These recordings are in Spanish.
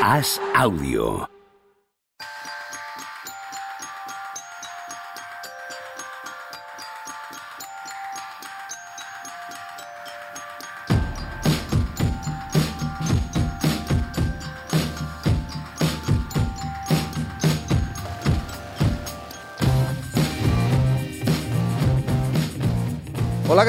Haz audio.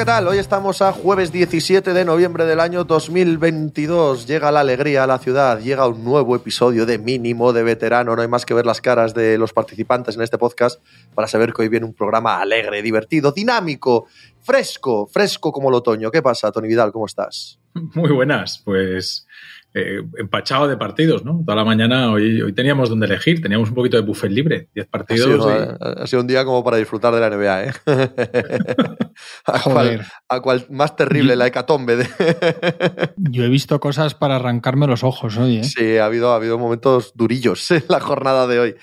¿Qué tal? Hoy estamos a jueves 17 de noviembre del año 2022. Llega la alegría a la ciudad, llega un nuevo episodio de mínimo de veterano. No hay más que ver las caras de los participantes en este podcast para saber que hoy viene un programa alegre, divertido, dinámico, fresco, fresco como el otoño. ¿Qué pasa, Tony Vidal? ¿Cómo estás? Muy buenas, pues eh, empachado de partidos, ¿no? Toda la mañana hoy, hoy teníamos donde elegir, teníamos un poquito de buffet libre, 10 partidos. Ha sido, y- ha sido un día como para disfrutar de la NBA, ¿eh? a, cual, Joder. a cual más terrible, la hecatombe. De... Yo he visto cosas para arrancarme los ojos hoy, ¿eh? sí, ha habido, ha habido momentos durillos en la jornada de hoy.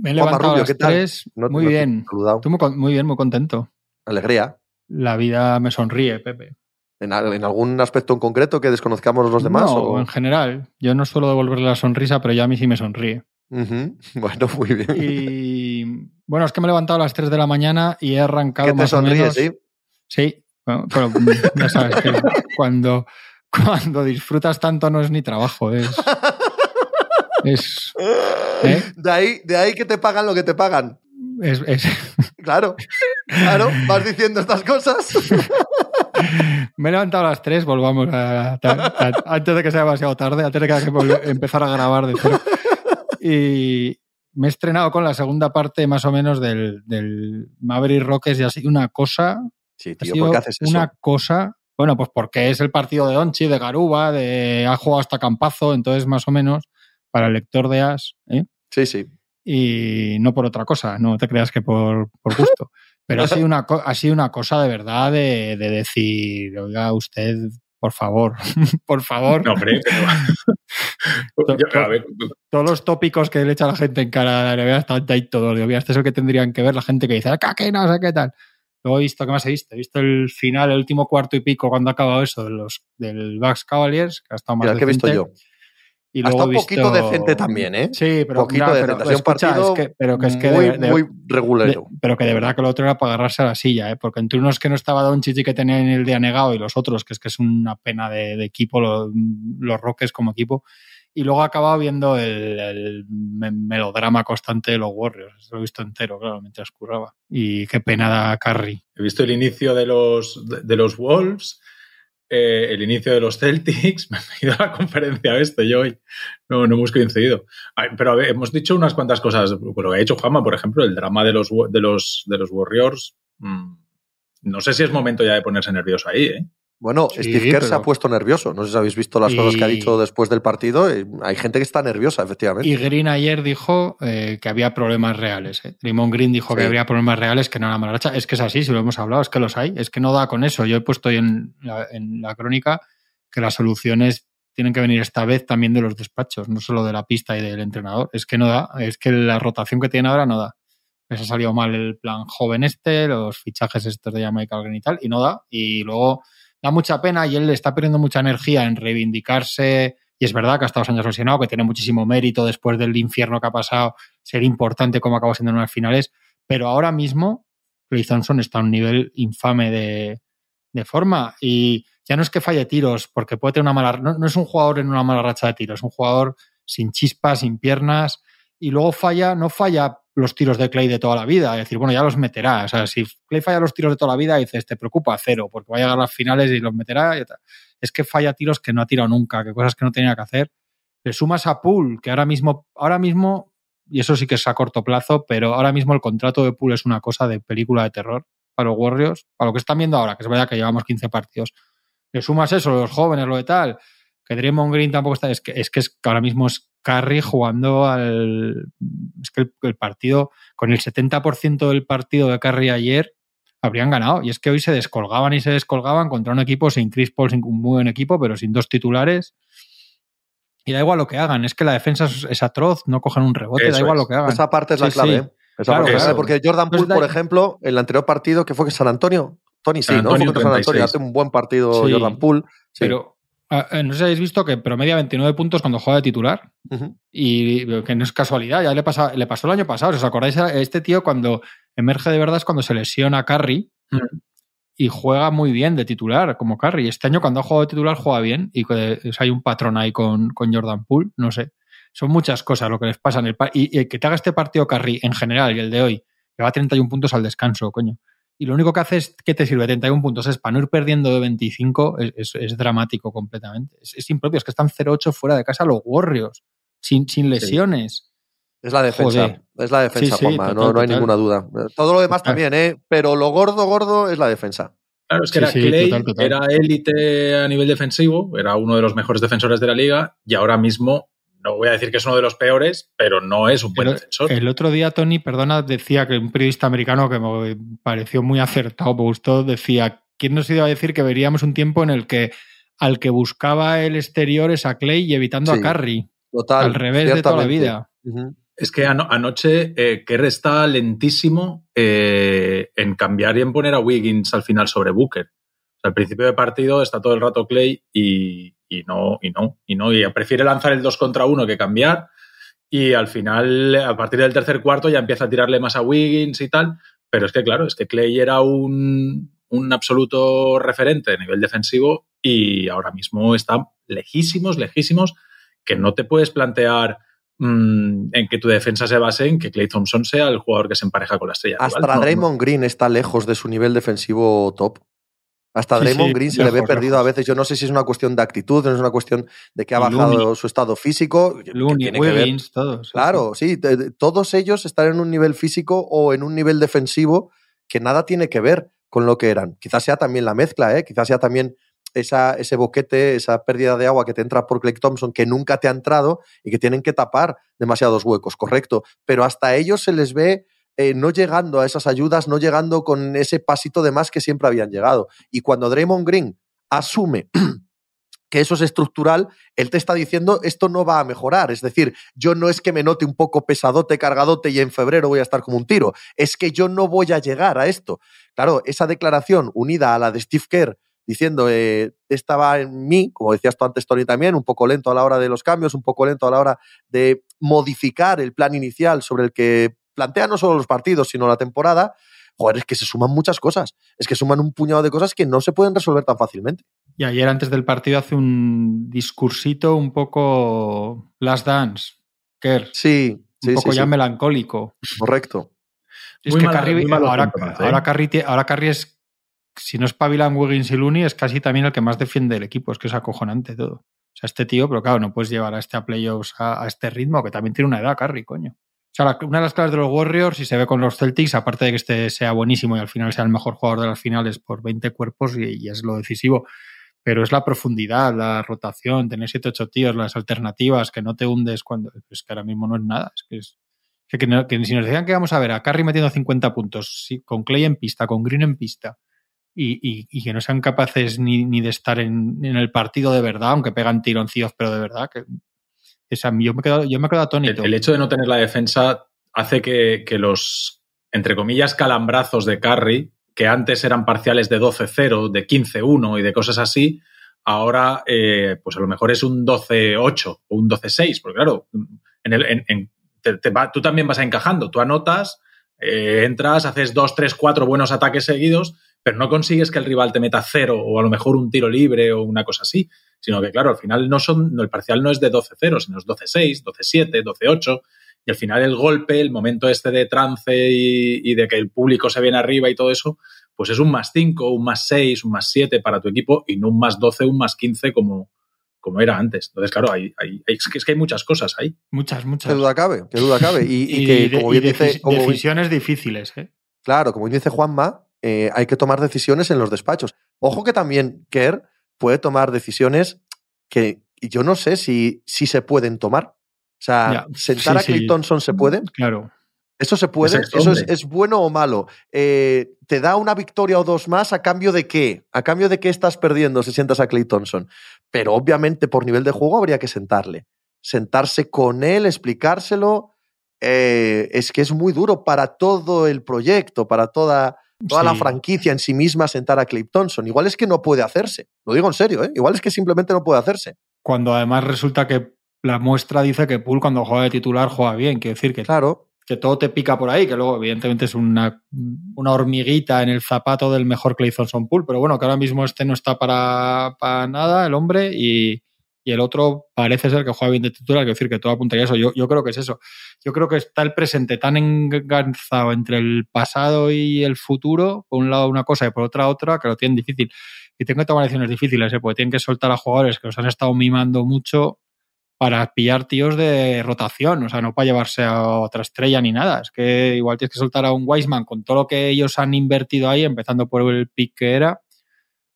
Me he levantado Rubio, a las ¿qué tal? tres, No- muy no te he bien. saludado. Tú muy bien, muy contento. Alegría. La vida me sonríe, Pepe. ¿En, al- en algún aspecto en concreto que desconozcamos los demás? No, o- en general. Yo no suelo devolverle la sonrisa, pero ya a mí sí me sonríe. Bueno, muy bien. Y bueno, es que me he levantado a las 3 de la mañana y he arrancado ¿Qué te más o sonríe, menos. sí? Sí, bueno, pero ya sabes que cuando, cuando disfrutas tanto no es ni trabajo, es. Es. ¿eh? De, ahí, de ahí que te pagan lo que te pagan. es, es- Claro, claro, vas diciendo estas cosas. Me he levantado a las 3, volvamos a, a- a- antes de que sea demasiado tarde, antes de que empezar a grabar de cero. Y me he estrenado con la segunda parte más o menos del, del Maverick Rockets y ha sido una cosa, Sí, tío, ¿por qué haces eso? una cosa, bueno, pues porque es el partido de Onchi, de Garuba, de ha jugado hasta Campazo, entonces más o menos para el lector de As, ¿eh? Sí, sí. y no por otra cosa, no te creas que por, por gusto. Pero ha sido, una, ha sido una cosa de verdad de, de decir, oiga, usted, por favor, por favor, No, hombre, pero- Yo, a ver, todos los tópicos que le echa la gente en cara a la NBA están ahí todos. Digo, mira, este es el que tendrían que ver la gente que dice, "Ah, que no sé qué tal. Luego he visto, ¿qué más he visto? He visto el final, el último cuarto y pico, cuando ha acabado eso, de los, del Bucks Cavaliers, que ha estado más Mira, que he visto yo. Y Ha luego estado he un poquito visto- decente también, ¿eh? Sí, pero, Poquito no, decente. pero un escucha, partido es que, pero que es que muy, de- de- muy de- regulero. pero que de verdad que lo otro era para agarrarse a la silla, ¿eh? porque entre unos que no estaba Doncic y que tenían el día negado y los otros, que es que es una pena de, de equipo, lo- los Rockets como equipo. Y luego he acabado viendo el, el me- melodrama constante de los Warriors. Lo he visto entero, claro, mientras curraba. Y qué pena da Curry. he visto el inicio de los, de, de los Wolves, eh, el inicio de los Celtics, me he ido a la conferencia este yo hoy, no, no hemos coincidido. Pero hemos dicho unas cuantas cosas, con lo que ha dicho Juanma, por ejemplo, el drama de los, de los, de los Warriors, mm, no sé si es momento ya de ponerse nervioso ahí, ¿eh? Bueno, Sí, Steve Kerr se ha puesto nervioso. No sé si habéis visto las cosas que ha dicho después del partido. Eh, Hay gente que está nerviosa, efectivamente. Y Green ayer dijo eh, que había problemas reales. ¿eh? Draymond Green dijo que había problemas reales, que no era mala racha. Es que es así, si lo hemos hablado, es que los hay. Es que no da con eso. Yo he puesto en la, en la crónica que las soluciones tienen que venir esta vez también de los despachos, no solo de la pista y del entrenador. Es que no da. Es que la rotación que tiene ahora no da. Les ha salido mal el plan joven este, los fichajes estos de Michael Green y tal, y no da. Y luego da mucha pena y él está perdiendo mucha energía en reivindicarse. Y es verdad que ha estado años lesionado, que tiene muchísimo mérito después del infierno que ha pasado, ser importante como acabó siendo en unas finales. Pero ahora mismo, Clay Thompson está a un nivel infame de, de forma. Y ya no es que falle tiros, porque puede tener una mala. No, no es un jugador en una mala racha de tiros, es un jugador sin chispas, sin piernas. Y luego falla, no falla los tiros de Clay de toda la vida. Es decir, bueno, ya los meterá. O sea, si Clay falla los tiros de toda la vida, dices, te preocupa cero, porque va a llegar a las finales y los meterá. Es que falla tiros que no ha tirado nunca, que cosas que no tenía que hacer. Le sumas a Poole, que ahora mismo, ahora mismo, y eso sí que es a corto plazo, pero ahora mismo el contrato de Poole es una cosa de película de terror para los Warriors, para lo que están viendo ahora, que es verdad que llevamos 15 partidos. Le sumas eso, los jóvenes, lo de tal, que Draymond Green tampoco está. Es que es que, es que ahora mismo es Curry jugando al. Es que el, el partido, con el 70% del partido de Curry ayer, habrían ganado. Y es que hoy se descolgaban y se descolgaban contra un equipo sin Chris Paul, sin un muy buen equipo, pero sin dos titulares. Y da igual lo que hagan, es que la defensa es, atroz, no cogen un rebote, Eso da igual es. lo que hagan. Esa parte es la clave. sí. ¿eh? Esa Claro, parte es la clave, claro. porque Jordan Poole, por ejemplo, en el anterior partido que fue que San Antonio, Tony sí, San ¿no? Antonio, Fue contra San Antonio, 36. hace un buen partido Sí, Jordan Poole. Sí. Pero no sé si habéis visto que promedia 29 puntos cuando juega de titular. Y que no es casualidad, ya le, pasa, le pasó el año pasado. ¿Os acordáis? Este tío cuando emerge de verdad es cuando se lesiona a Curry mm. y juega muy bien de titular, como Curry. Este año cuando ha jugado de titular juega bien y hay un patrón ahí con, con Jordan Poole, no sé. Son muchas cosas lo que les pasa en el y, y que te haga este partido Curry en general y el de hoy, que va a 31 puntos al descanso, coño y lo único que hace es que te sirve 31 puntos es para no ir perdiendo de 25, es, dramático completamente. Es, impropio, es que están 0-8 fuera de casa los Warriors, sin, sin lesiones. Es la defensa, es la defensa, no, hay ninguna duda. Todo lo demás también, ¿eh? pero lo gordo, gordo es la defensa. Claro, es que era Clay, era élite a nivel defensivo, era uno de los mejores defensores de la liga y ahora mismo no voy a decir que es uno de los peores, pero no es un buen defensor. El otro día, Tony, perdona, decía que un periodista americano que me pareció muy acertado, me gustó, decía, ¿quién nos iba a decir que veríamos un tiempo en el que al que buscaba el exterior es a Clay y evitando a Curry? Total. Al revés de toda la vida. Es que anoche eh, Kerr está lentísimo eh, en cambiar y en poner a Wiggins al final sobre Booker. al principio de partido está todo el rato Clay y, y no, y no, y no, y prefiere lanzar el 2 contra 1 que cambiar. Y al final, a partir del tercer cuarto, ya empieza a tirarle más a Wiggins y tal. Pero es que, claro, es que Clay era un, un absoluto referente a nivel defensivo y ahora mismo está lejísimos, lejísimos, que no te puedes plantear mm, en que tu defensa se base en que Clay Thompson sea el jugador que se empareja con la estrella. Hasta Draymond Green está lejos de su nivel defensivo top. Hasta Draymond Green se le ve perdido a veces. Yo no sé si es una cuestión de actitud, no es una cuestión de que ha bajado su estado físico. Looney, Wiggins, todos. Claro, sí, todos ellos están en un nivel físico o en un nivel defensivo que nada tiene que ver con lo que eran. Quizás sea también la mezcla, ¿eh? quizás sea también esa, ese boquete, esa pérdida de agua que te entra por Clay Thompson que nunca te ha entrado y que tienen que tapar demasiados huecos, correcto. Pero hasta ellos se les ve eh, no llegando a esas ayudas, no llegando con ese pasito de más que siempre habían llegado. Y cuando Draymond Green asume que eso es estructural, él te está diciendo esto no va a mejorar. Es decir, yo no es que me note un poco pesadote, cargadote y en febrero voy a estar como un tiro, es que yo no voy a llegar a esto. Claro, esa declaración unida a la de Steve Kerr diciendo eh, estaba en mí, como decías tú antes, Tony, también, un poco lento a la hora de los cambios, un poco lento a la hora de modificar el plan inicial sobre el que plantea no solo los partidos, sino la temporada, joder, es que se suman muchas cosas. Es que suman un puñado de cosas que no se pueden resolver tan fácilmente. Y ayer antes del partido hace un discursito un poco last dance, Kerr. Sí, un poco ya melancólico. Correcto. Es que ahora, ahora, Carri, es, si no es Pavilan, Wiggins y Looney, es casi también el que más defiende el equipo. Es que es acojonante todo. O sea, este tío, pero claro, no puedes llevar a este a playoffs a, a este ritmo, que también tiene una edad, Carri, coño. O sea, una de las claves de los Warriors, si se ve con los Celtics, aparte de que este sea buenísimo y al final sea el mejor jugador de las finales por 20 cuerpos y, es lo decisivo, pero es la profundidad, la rotación, tener 7-8 tíos, las alternativas, que no te hundes cuando. Es que ahora mismo no es nada. Es que, es, que, si nos decían que vamos a ver a Curry metiendo 50 puntos, con Clay en pista, con Green en pista, y, que no sean capaces ni, de estar en, en, el partido de verdad, aunque pegan tironcillos, pero de verdad, que yo me he quedado, yo me he quedado atónito. El, hecho de no tener la defensa hace que, los, entre comillas, calambrazos de Curry, que antes eran parciales de 12-0, de 15-1 y de cosas así, ahora eh, pues a lo mejor es un 12-8 o un 12-6, porque claro, en el, en, tú también vas encajando, tú anotas, eh, entras, haces 2, 3, 4 buenos ataques seguidos, pero no consigues que el rival te meta cero o a lo mejor un tiro libre o una cosa así sino que, claro, al final no son, el parcial no es de 12-0, sino es 12-6, 12-7, 12-8, y al final el golpe, el momento este de trance y, de que el público se viene arriba y todo eso, pues es un más 5, un más 6, un más 7 para tu equipo y no un más 12, un más 15 como, como era antes. Entonces, claro, hay, hay, es, que, hay muchas cosas ahí. Muchas, muchas. Qué duda cabe, qué duda cabe. Y, que, como bien dice... decisiones difíciles, ¿eh? Claro, como dice Juanma, eh, hay que tomar decisiones en los despachos. Ojo que también Kerr puede tomar decisiones que yo no sé si, si se pueden tomar. O sea, sentar a Clay Thompson se puede. Claro. ¿Eso se puede? ¿Eso es, bueno o malo? Eh, ¿Te da una victoria o dos más a cambio de qué? ¿A cambio de qué estás perdiendo si sientas a Clay Thompson? Pero obviamente por nivel de juego habría que sentarle. Sentarse con él, explicárselo. Eh, es que es muy duro para todo el proyecto, para toda toda la franquicia en sí misma sentar a Clip Thompson. Igual es que no puede hacerse. Lo digo en serio, ¿eh? Igual es que simplemente no puede hacerse. Cuando además resulta que la muestra dice que Poole cuando juega de titular juega bien. Quiere decir que, claro. que todo te pica por ahí, que luego evidentemente es una, una hormiguita en el zapato del mejor Clay Thompson Poole, pero bueno, que ahora mismo este no está para, para nada, el hombre, y, y el otro parece ser que juega bien de titular, quiero decir que todo apuntaría a eso. Yo, yo creo que es eso. Yo creo que está el presente tan enganzado entre el pasado y el futuro, por un lado una cosa y por otra otra, que lo tienen difícil. Y tengo que tomar decisiones difíciles, ¿eh? porque tienen que soltar a jugadores que los han estado mimando mucho para pillar tíos de rotación, o sea, no para llevarse a otra estrella ni nada. Es que igual tienes que soltar a un Wiseman con todo lo que ellos han invertido ahí, empezando por el pick que era,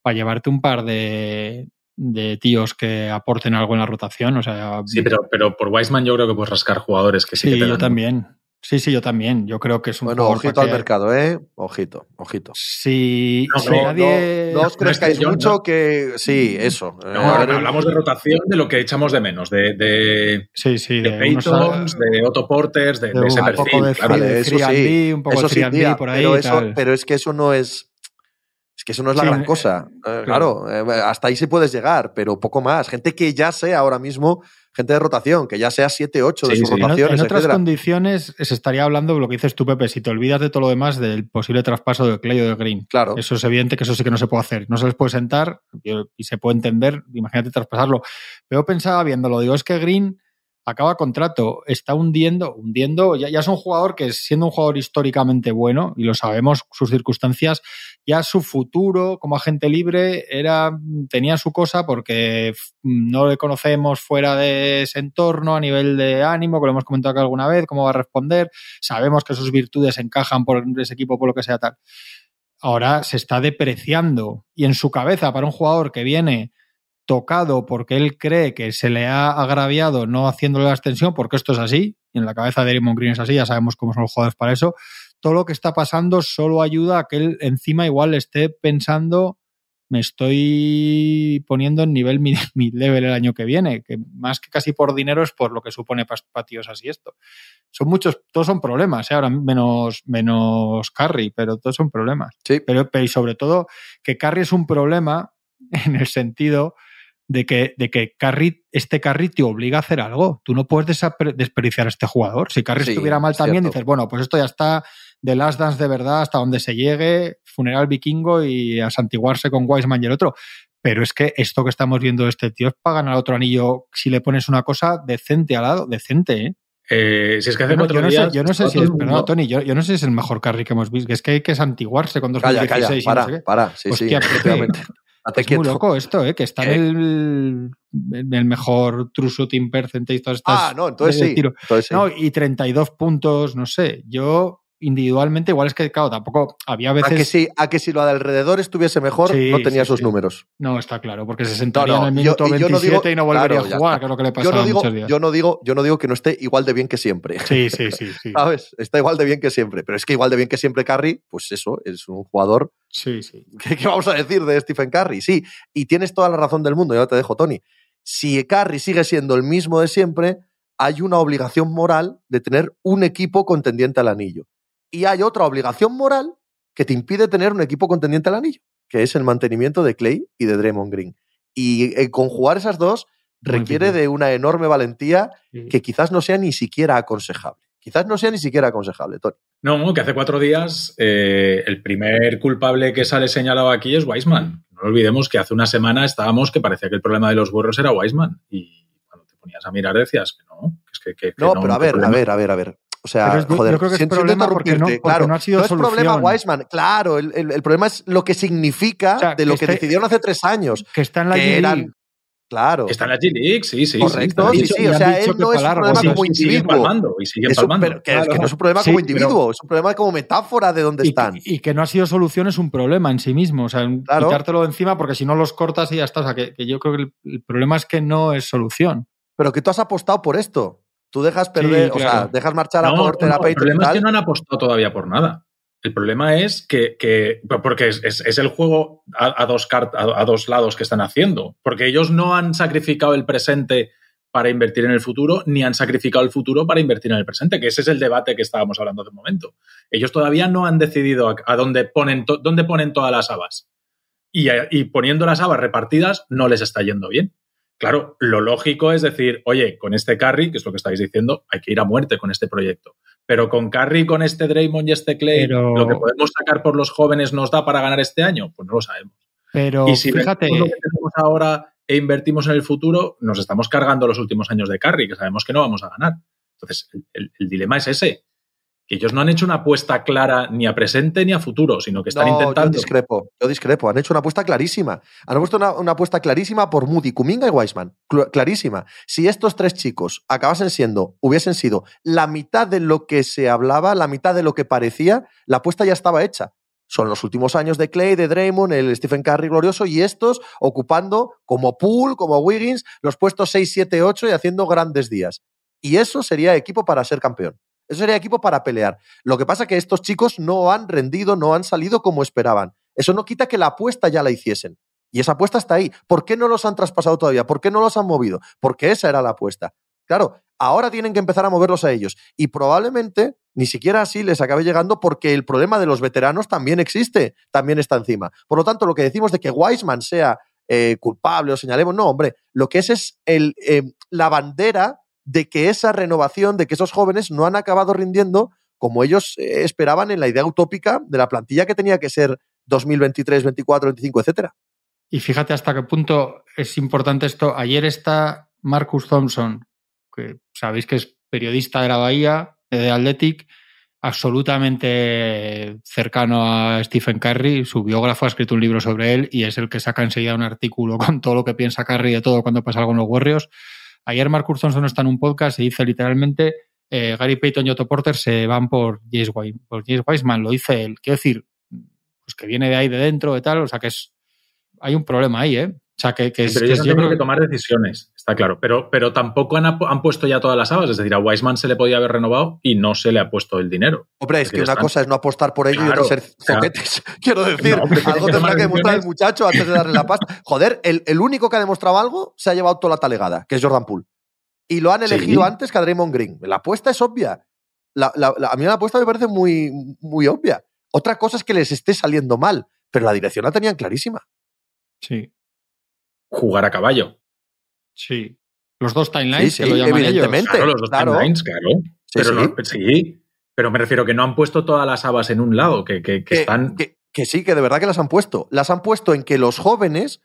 para llevarte un par de, de tíos que aporten algo en la rotación. O sea, sí, pero, pero por Wiseman yo creo que puedes rascar jugadores que sí, sí que te yo también. Sí, sí, yo también. Yo creo que es un Bueno, ojito al mercado, ¿eh? Ojito, ojito. No, si no, nadie... No, no os crezcáis mucho no. que... Sí, eso. No, hablamos de rotación de lo que echamos de menos, de, de, sí, sí, de, de de Otto Porters, de, de ese un perfil. poco de, claro. de eso sí, D, un poco eso de sí, 3D tía, por ahí pero, eso, pero es que eso no es... Que eso no es la Sí, gran eh, cosa. Eh, claro, eh, hasta ahí sí puedes llegar, pero poco más. Gente que ya sea ahora mismo, gente de rotación, que ya sea 7, 8 de sus sí. Rotaciones, en otras etcétera. condiciones se estaría hablando de lo que dices tú, Pepe, si te olvidas de todo lo demás del posible traspaso de Clay o de Green. Claro. Eso es evidente que eso sí que no se puede hacer. No se les puede sentar y, se puede entender, imagínate traspasarlo. Pero pensaba viéndolo, digo, es que Green acaba contrato, está hundiendo, hundiendo, ya, es un jugador que siendo un jugador históricamente bueno, y lo sabemos, sus circunstancias, ya su futuro como agente libre era, tenía su cosa porque no le conocemos fuera de ese entorno a nivel de ánimo, que lo hemos comentado acá alguna vez, cómo va a responder, sabemos que sus virtudes encajan por ese equipo, por lo que sea tal. Ahora se está depreciando y en su cabeza para un jugador que viene tocado porque él cree que se le ha agraviado no haciéndole la extensión, porque esto es así, y en la cabeza de Draymond Green es así, ya sabemos cómo son los jugadores para eso, todo lo que está pasando solo ayuda a que él encima igual esté pensando me estoy poniendo en nivel mid, level el año que viene, que más que casi por dinero es por lo que supone para tíos así esto. Son muchos, todos son problemas, ¿eh? ahora menos, menos Carry, pero todos son problemas. Sí. Pero, pero y sobre todo que Carry es un problema en el sentido de que, de que Carry, este Carry te obliga a hacer algo. Tú no puedes desperdiciar a este jugador. Si Carry Sí, estuviera mal también, cierto. dices, bueno, pues esto ya está de Last Dance de verdad hasta donde se llegue, funeral vikingo y a santiguarse con Wiseman y el otro. Pero es que esto que estamos viendo de este tío es para ganar otro anillo si le pones una cosa decente al lado, decente, ¿eh? Eh, si es que hace Yo no, cuatro yo no días. sé, yo no sé si es, Tony, yo, yo no sé si es el mejor carry que hemos visto, que es que hay que santiguarse con Calla, 2016 calla, y no sé para, qué. para. Sí, Hostia, sí. Es muy loco esto, ¿eh? que está ¿Qué? en el, en el mejor true shooting percentage y todas estas Ah, no, entonces sí. Entonces sí. No, y 32 puntos, no sé. Yo individualmente, igual es que, claro, tampoco había a, veces. que sí, a que si lo de alrededor estuviese mejor, Sí, no tenía sí, sus sí. números. No, está claro, porque se sentaría No, no, en el yo- minuto yo 27 no digo- y no volvería claro, a jugar, que es lo que le Yo no, digo, muchos días. yo, no digo, yo no digo que no esté igual de bien que siempre. Sí, sí, sí, sí. ¿Sabes? Está igual de bien que siempre. Pero es que igual de bien que siempre Curry, pues eso, es un jugador. Sí, sí. ¿Qué, qué vamos a decir de Stephen Curry? Sí, y tienes toda la razón del mundo, ya te dejo, Tony. Si Curry sigue siendo el mismo de siempre, hay una obligación moral de tener un equipo contendiente al anillo. Y hay otra obligación moral que te impide tener un equipo contendiente al anillo, que es el mantenimiento de Clay y de Draymond Green. Y eh, conjugar esas dos requiere de una enorme valentía que quizás no sea ni siquiera aconsejable. Quizás no sea ni siquiera aconsejable, Tony. No, que hace cuatro días eh, el primer culpable que sale señalado aquí es Wiseman. No olvidemos que hace una semana estábamos que parecía que el problema de los burros era Wiseman. Y cuando te ponías a mirar decías que no. que es que- que- que No, pero a ver, a ver, a ver, a ver. O sea, es- joder, yo creo que es problema porque no- porque claro, no ha sido es problema solución. Wiseman, claro, el, el- el problema es lo que significa O sea, de lo que que esté- decidieron hace tres años, Que está en la que G-League. eran, claro, Que está en la G-League, sí, sí. correcto, sí, sí, o sea, él no es un problema sí, como individuo, palmando, y siguen Es un- palmando. pero que, es que Claro. no es un problema como pero- individuo, es un problema como metáfora de dónde y, están. que- y que no ha sido solución es un problema en sí mismo. O sea, Claro. quitártelo de encima porque si no los cortas y ya está. O sea, que, que yo creo que el, el problema es que no es solución. Pero que tú has apostado por esto. Tú dejas perder, o sea, dejas marchar a No, por no, terapeuta el y problema es que no han apostado todavía por nada. El problema es que, que- porque es, es- es el juego a, a dos cart- a, a dos lados que están haciendo. Porque ellos no han sacrificado el presente para invertir en el futuro, ni han sacrificado el futuro para invertir en el presente, que ese es el debate que estábamos hablando hace un momento. Ellos todavía no han decidido a, dónde, ponen dónde ponen todas las habas. Y, y poniendo las habas repartidas no les está yendo bien. Claro, lo lógico es decir, oye, con este carry, que es lo que estáis diciendo, hay que ir a muerte con este proyecto. Pero con carry, con este Draymond y este Clay, lo que podemos sacar por los jóvenes nos da para ganar este año, pues no lo sabemos. Pero y si fíjate, lo que tenemos ahora e invertimos en el futuro, nos estamos cargando los últimos años de carry, que sabemos que no vamos a ganar. Entonces, el dilema es ese que ellos no han hecho una apuesta clara ni a presente ni a futuro, sino que están intentando. Yo discrepo, yo discrepo. Han hecho una apuesta clarísima. Han puesto una, apuesta clarísima por Moody, Kuminga y Weisman. Clarísima. Si estos tres chicos acabasen siendo, hubiesen sido la mitad de lo que se hablaba, la mitad de lo que parecía, la apuesta ya estaba hecha. Son los últimos años de Clay, de Draymond, el Stephen Curry glorioso y estos ocupando como Poole, como Wiggins, los puestos 6, 7, 8 y haciendo grandes días. Y eso sería equipo para ser campeón. Eso sería equipo para pelear. Lo que pasa es que estos chicos no han rendido, no han salido como esperaban. Eso no quita que la apuesta ya la hiciesen. Y esa apuesta está ahí. ¿Por qué no los han traspasado todavía? ¿Por qué no los han movido? Porque esa era la apuesta. Claro, ahora tienen que empezar a moverlos a ellos. Y probablemente ni siquiera así les acabe llegando porque el problema de los veteranos también existe, también está encima. Por lo tanto, lo que decimos de que Wiseman sea eh, culpable o señalemos, no, hombre, lo que es es el, eh, la bandera de que esa renovación, de que esos jóvenes no han acabado rindiendo como ellos eh, esperaban en la idea utópica de la plantilla que tenía que ser 2023, 24, 25, etcétera. Y fíjate hasta qué punto es importante esto. Ayer está Marcus Thompson, que sabéis que es periodista de la Bahía, de Athletic, absolutamente cercano a Stephen Curry. Su biógrafo ha escrito un libro sobre él y es el que saca enseguida un artículo con todo lo que piensa Curry de todo cuando pasa algo en los Warriors. Ayer Mark Thompson está en un podcast y dice literalmente eh, Gary Payton y Otto Porter se van por James, por James Wiseman, lo dice él. Quiero decir, pues que viene de ahí de dentro, de tal, o sea que es hay un problema ahí, ¿eh? O sea, que, que es, pero ellos tienen que tomar decisiones, está claro. Pero, pero tampoco han, han, puesto ya todas las habas. Es decir, a Wiseman se le podía haber renovado y no se le ha puesto el dinero. Hombre, es, que una cosa es no apostar por ello y otra ser zoquetes. Quiero decir, algo tendrá que demostrar el muchacho antes de darle la pasta. Joder, el, el, único que ha demostrado algo se ha llevado toda la talegada, que es Jordan Poole y lo han elegido antes que a Draymond Green. La apuesta es obvia. a mí la apuesta me parece muy, muy obvia. Otra cosa es que les esté saliendo mal, pero la dirección la tenían clarísima. Sí. Jugar a caballo. Sí. Los dos timelines, que lo llaman evidentemente. Claro, los dos timelines, claro. pero sí. pero me refiero que no han puesto todas las habas en un lado, que, que, están. que, sí, que de verdad que las han puesto. Las han puesto en que los jóvenes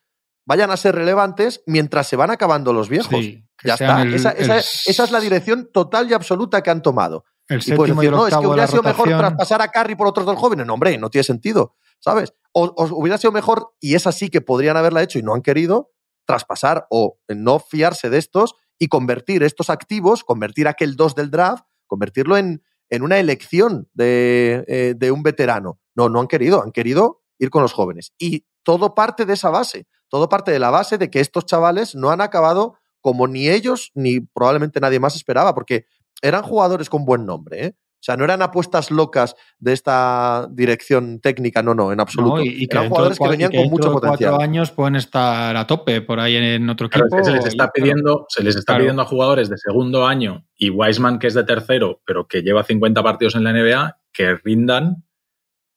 vayan a ser relevantes mientras se van acabando los viejos. ya está. esa, es la dirección total y absoluta que han tomado. El y puedes decir, no, es que hubiera sido mejor traspasar a Carry por otros dos jóvenes. No, hombre, no tiene sentido, ¿sabes? O, hubiera sido mejor, y es así que podrían haberla hecho y no han querido, traspasar o no fiarse de estos y convertir estos activos, convertir aquel 2 del draft, convertirlo en, en una elección de, eh, de un veterano. No, no han querido, han querido ir con los jóvenes. Y todo parte de esa base, todo parte de la base de que estos chavales no han acabado como ni ellos ni probablemente nadie más esperaba, porque eran jugadores con buen nombre, ¿eh? O sea, no eran apuestas locas de esta dirección técnica, no, no, en absoluto. y, que eran jugadores que venían con mucho potencial. cuatro años pueden estar a tope por ahí en otro equipo. se les está pidiendo, se les está pidiendo a jugadores de segundo año y Wiseman, que es de tercero, pero que lleva 50 partidos en la NBA, que rindan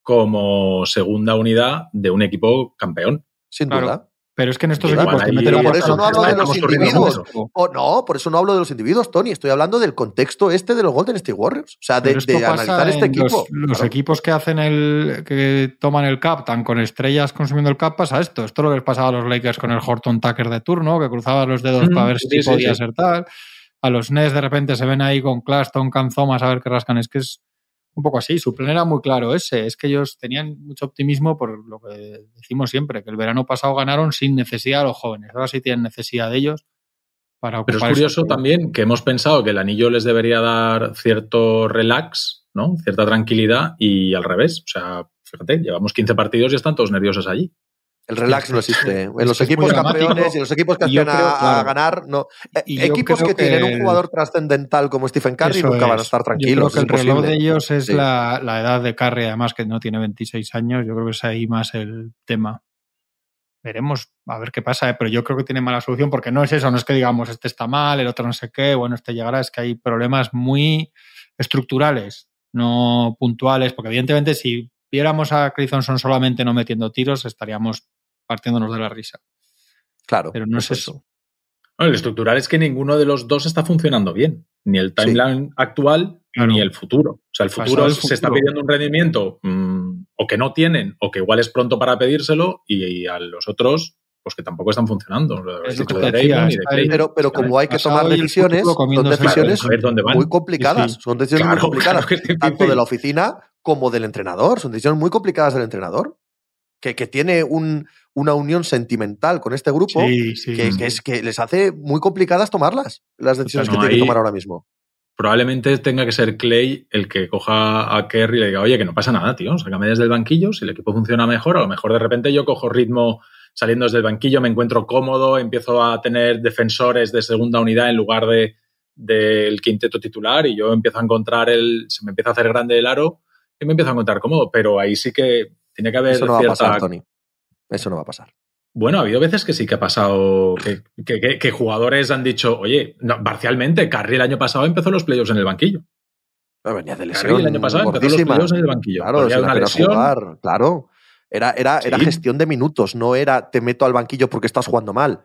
como segunda unidad de un equipo campeón. Sin duda. Pero es que en estos equipos Por eso no hablo de los individuos. O no, por eso no hablo de los individuos, Tony. Estoy hablando del contexto este de los Golden State Warriors. O sea, de, analizar este equipo. Los, equipos que hacen el. que toman el cap, tan con estrellas consumiendo el cap, pasa esto. Esto es lo que les pasaba a los Lakers con el Horton Tucker de turno, que cruzaba los dedos para ver si podía ser tal. A los Nets de repente se ven ahí con Claston, Canzomas a ver qué rascan. Es que es un poco así. Su plan era muy claro ese. Es que ellos tenían mucho optimismo por lo que decimos siempre, que el verano pasado ganaron sin necesidad a los jóvenes. Ahora sí tienen necesidad de ellos. Para Pero es curioso también que hemos pensado que el anillo les debería dar cierto relax, ¿no? Cierta tranquilidad y al revés. O sea, fíjate, llevamos 15 partidos y están todos nerviosos allí. El relax no existe. En los equipos campeones y los equipos que aspiran a, ganar, no. Eh, equipos que, tienen un jugador trascendental como Stephen Curry nunca van a estar tranquilos. Yo creo que el reloj de ellos es la, edad de Curry, además que no tiene 26 años. Yo creo que es ahí más el tema. veremos a ver qué pasa, ¿eh? pero yo creo que tiene mala solución porque no es eso, no es que digamos este está mal, el otro no sé qué, bueno, este llegará, es que hay problemas muy estructurales, no puntuales, porque evidentemente si viéramos a Chris Thompson solamente no metiendo tiros, estaríamos partiéndonos de la risa. Claro. Pero no es eso. Bueno, el estructural es que ninguno de los dos está funcionando bien, ni el timeline actual ni el futuro. O sea, el futuro, se está pidiendo un rendimiento mmm, o que no tienen o que igual es pronto para pedírselo y, y a los otros pues que tampoco están funcionando. Decía, pero, pero como hay que tomar decisiones, son decisiones muy complicadas. Sí, sí. Son decisiones claro, muy complicadas, claro tanto de la oficina como del entrenador. Son decisiones muy complicadas del entrenador. Que, que tiene un, una unión sentimental con este grupo sí, que, que, es que les hace muy complicadas tomarlas, las decisiones o sea, no que tiene que tomar ahora mismo. probablemente tenga que ser Clay el que coja a Kerry y le diga, oye, que no pasa nada, tío, sácame desde el banquillo, si el equipo funciona mejor, a lo mejor de repente yo cojo ritmo saliendo desde el banquillo, me encuentro cómodo, empiezo a tener defensores de segunda unidad en lugar de del quinteto titular y yo empiezo a encontrar el, se me empieza a hacer grande el aro y me empiezo a encontrar cómodo, pero ahí sí que tiene que haber Eso no cierta... va a pasar, Tony. Eso no va a pasar. Bueno, ha habido veces que sí que ha pasado, que, que, que, que jugadores han dicho, oye, no, parcialmente, Carry el año pasado empezó los playoffs en el banquillo. No, venía de lesión. el año pasado empezó los playoffs en el banquillo. Claro, se una lesión. Jugar, claro. Era, era, sí. era gestión de minutos, no era te meto al banquillo porque estás jugando mal.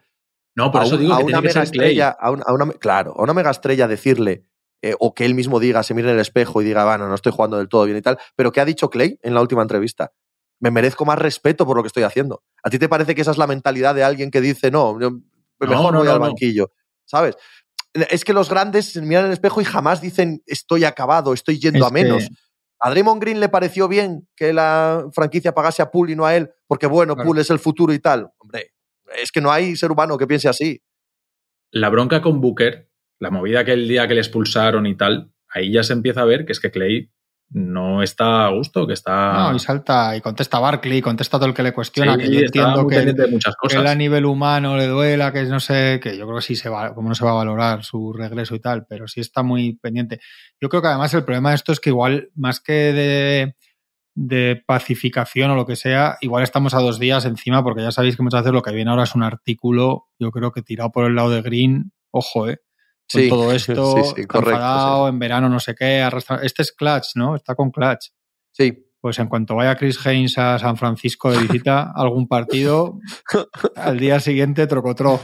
No, por a eso un, digo a que una mega estrella, a una, a una, claro, a una mega estrella decirle eh, o que él mismo diga, se mire en el espejo y diga, bueno, no estoy jugando del todo bien y tal, pero ¿qué ha dicho Clay en la última entrevista? Me merezco más respeto por lo que estoy haciendo. ¿A ti te parece que esa es la mentalidad de alguien que dice, no, yo mejor no, voy no, al banquillo? ¿Sabes? Es que los grandes miran el espejo y jamás dicen, estoy acabado, estoy yendo Es a menos. que- ¿A Draymond Green le pareció bien que la franquicia pagase a Poole y no a él? Porque, bueno, Claro. Poole es el futuro y tal. Hombre, es que no hay ser humano que piense así. La bronca con Booker, la movida que el día que le expulsaron y tal, ahí ya se empieza a ver que es que Clay no está a gusto, que está... No, y salta y contesta Barkley, contesta todo el que le cuestiona, Sí, que yo entiendo que, pendiente de muchas que cosas. él a nivel humano le duela, que no sé, que yo creo que sí se va, como no se va a valorar su regreso y tal, pero sí está muy pendiente. Yo creo que además el problema de esto es que igual, más que de, de pacificación o lo que sea, igual estamos a dos días encima, porque ya sabéis que muchas veces lo que viene ahora es un artículo, yo creo que tirado por el lado de Green, ojo, eh. Con Sí, todo esto, sí, sí, está correcto, enfadado, sí. en verano no sé qué, arrastra... Este es Clutch, ¿no? Está con Clutch. Sí, Pues en cuanto vaya Chris Haynes a San Francisco de visita algún partido, al día siguiente Trocotro.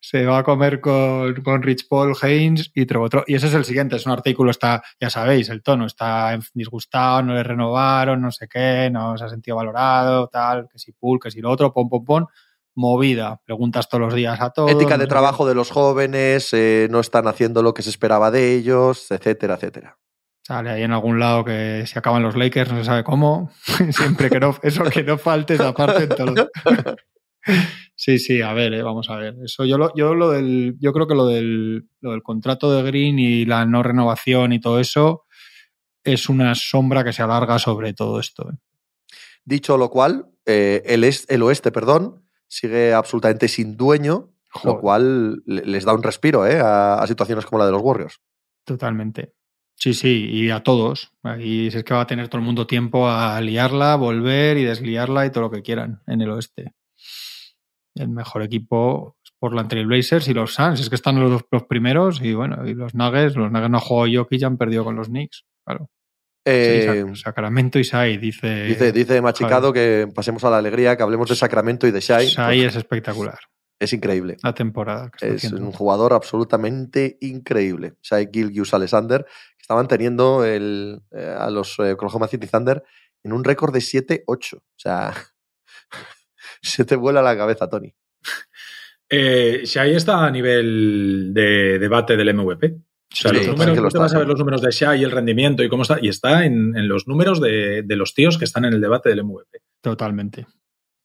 Se va a comer con, con Rich Paul, Haynes y Trocotro. Y ese es el siguiente, es un artículo, está, ya sabéis, el tono, está disgustado, no le renovaron, no sé qué, no se ha sentido valorado, tal, que si Pool, que si lo otro, pom, pom, pom. Movida, preguntas todos los días a todos. ética de trabajo de los jóvenes, eh, no están haciendo lo que se esperaba de ellos, etcétera, etcétera. Sale ahí en algún lado que se acaban los Lakers, no se sabe cómo. Siempre que no, eso que no falte esa parte en todo. Sí, sí, a ver, eh, vamos a ver. Eso yo lo, yo lo del, yo creo que lo del, lo del contrato de Green y la no renovación y todo eso es una sombra que se alarga sobre todo esto. eh. Dicho lo cual, eh, el, est- el oeste, perdón, sigue absolutamente sin dueño, Joder. lo cual le- les da un respiro eh, a, a situaciones como la de los Warriors. Totalmente. Sí, sí, y a todos. Ahí es que va a tener todo el mundo tiempo a liarla, volver y desliarla y todo lo que quieran en el oeste. El mejor equipo es Portland Trail Blazers y los Suns. Es que están los, los primeros y bueno, y los Nuggets. Los Nuggets no jugó Jokic y han perdido con los Knicks. Claro. Eh, Sac- Sacramento y Sai, dice. dice, dice Machicado que pasemos a la alegría, que hablemos de Sacramento y de Shai. Sai es espectacular. Es increíble. La temporada que está Es haciendo. un jugador absolutamente increíble. Shai Gilgius Alexander, que estaban teniendo el, eh, a los eh, Oklahoma City Thunder en un récord de 7-8. O sea, se te vuela la cabeza, Tony. Eh, Shai está a nivel de debate del MVP. O sea, Sí, los números, que lo tú te vas a ver los números de Shai y el rendimiento y cómo está, y está en, en los números de, de los tíos que están en el debate del MVP. Totalmente.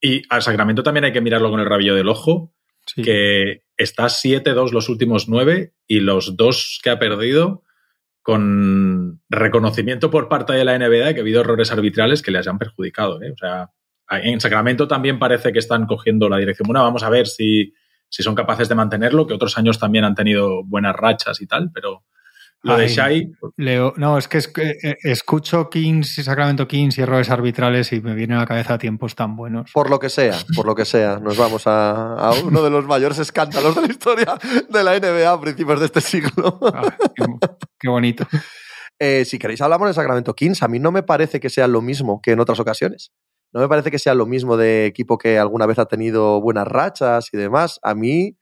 Y a Sacramento también hay que mirarlo con el rabillo del ojo, Sí. que está 7-2 los últimos 9 y los dos que ha perdido con reconocimiento por parte de la NBA de que ha habido errores arbitrales que les han perjudicado. ¿eh? O sea, en Sacramento también parece que están cogiendo la dirección buena. Vamos a ver si, si son capaces de mantenerlo, que otros años también han tenido buenas rachas y tal, pero Lo de Shai, Leo, no, es que, es eh, escucho Kings y Sacramento Kings y errores arbitrales y me vienen a la cabeza tiempos tan buenos. Por lo que sea, por lo que sea, nos vamos a, a uno de los mayores escándalos de la historia de la NBA a principios de este siglo. Ah, qué, qué bonito. Eh, si queréis hablamos de Sacramento Kings. A mí no me parece que sea lo mismo que en otras ocasiones. No me parece que sea lo mismo de equipo que alguna vez ha tenido buenas rachas y demás. A mí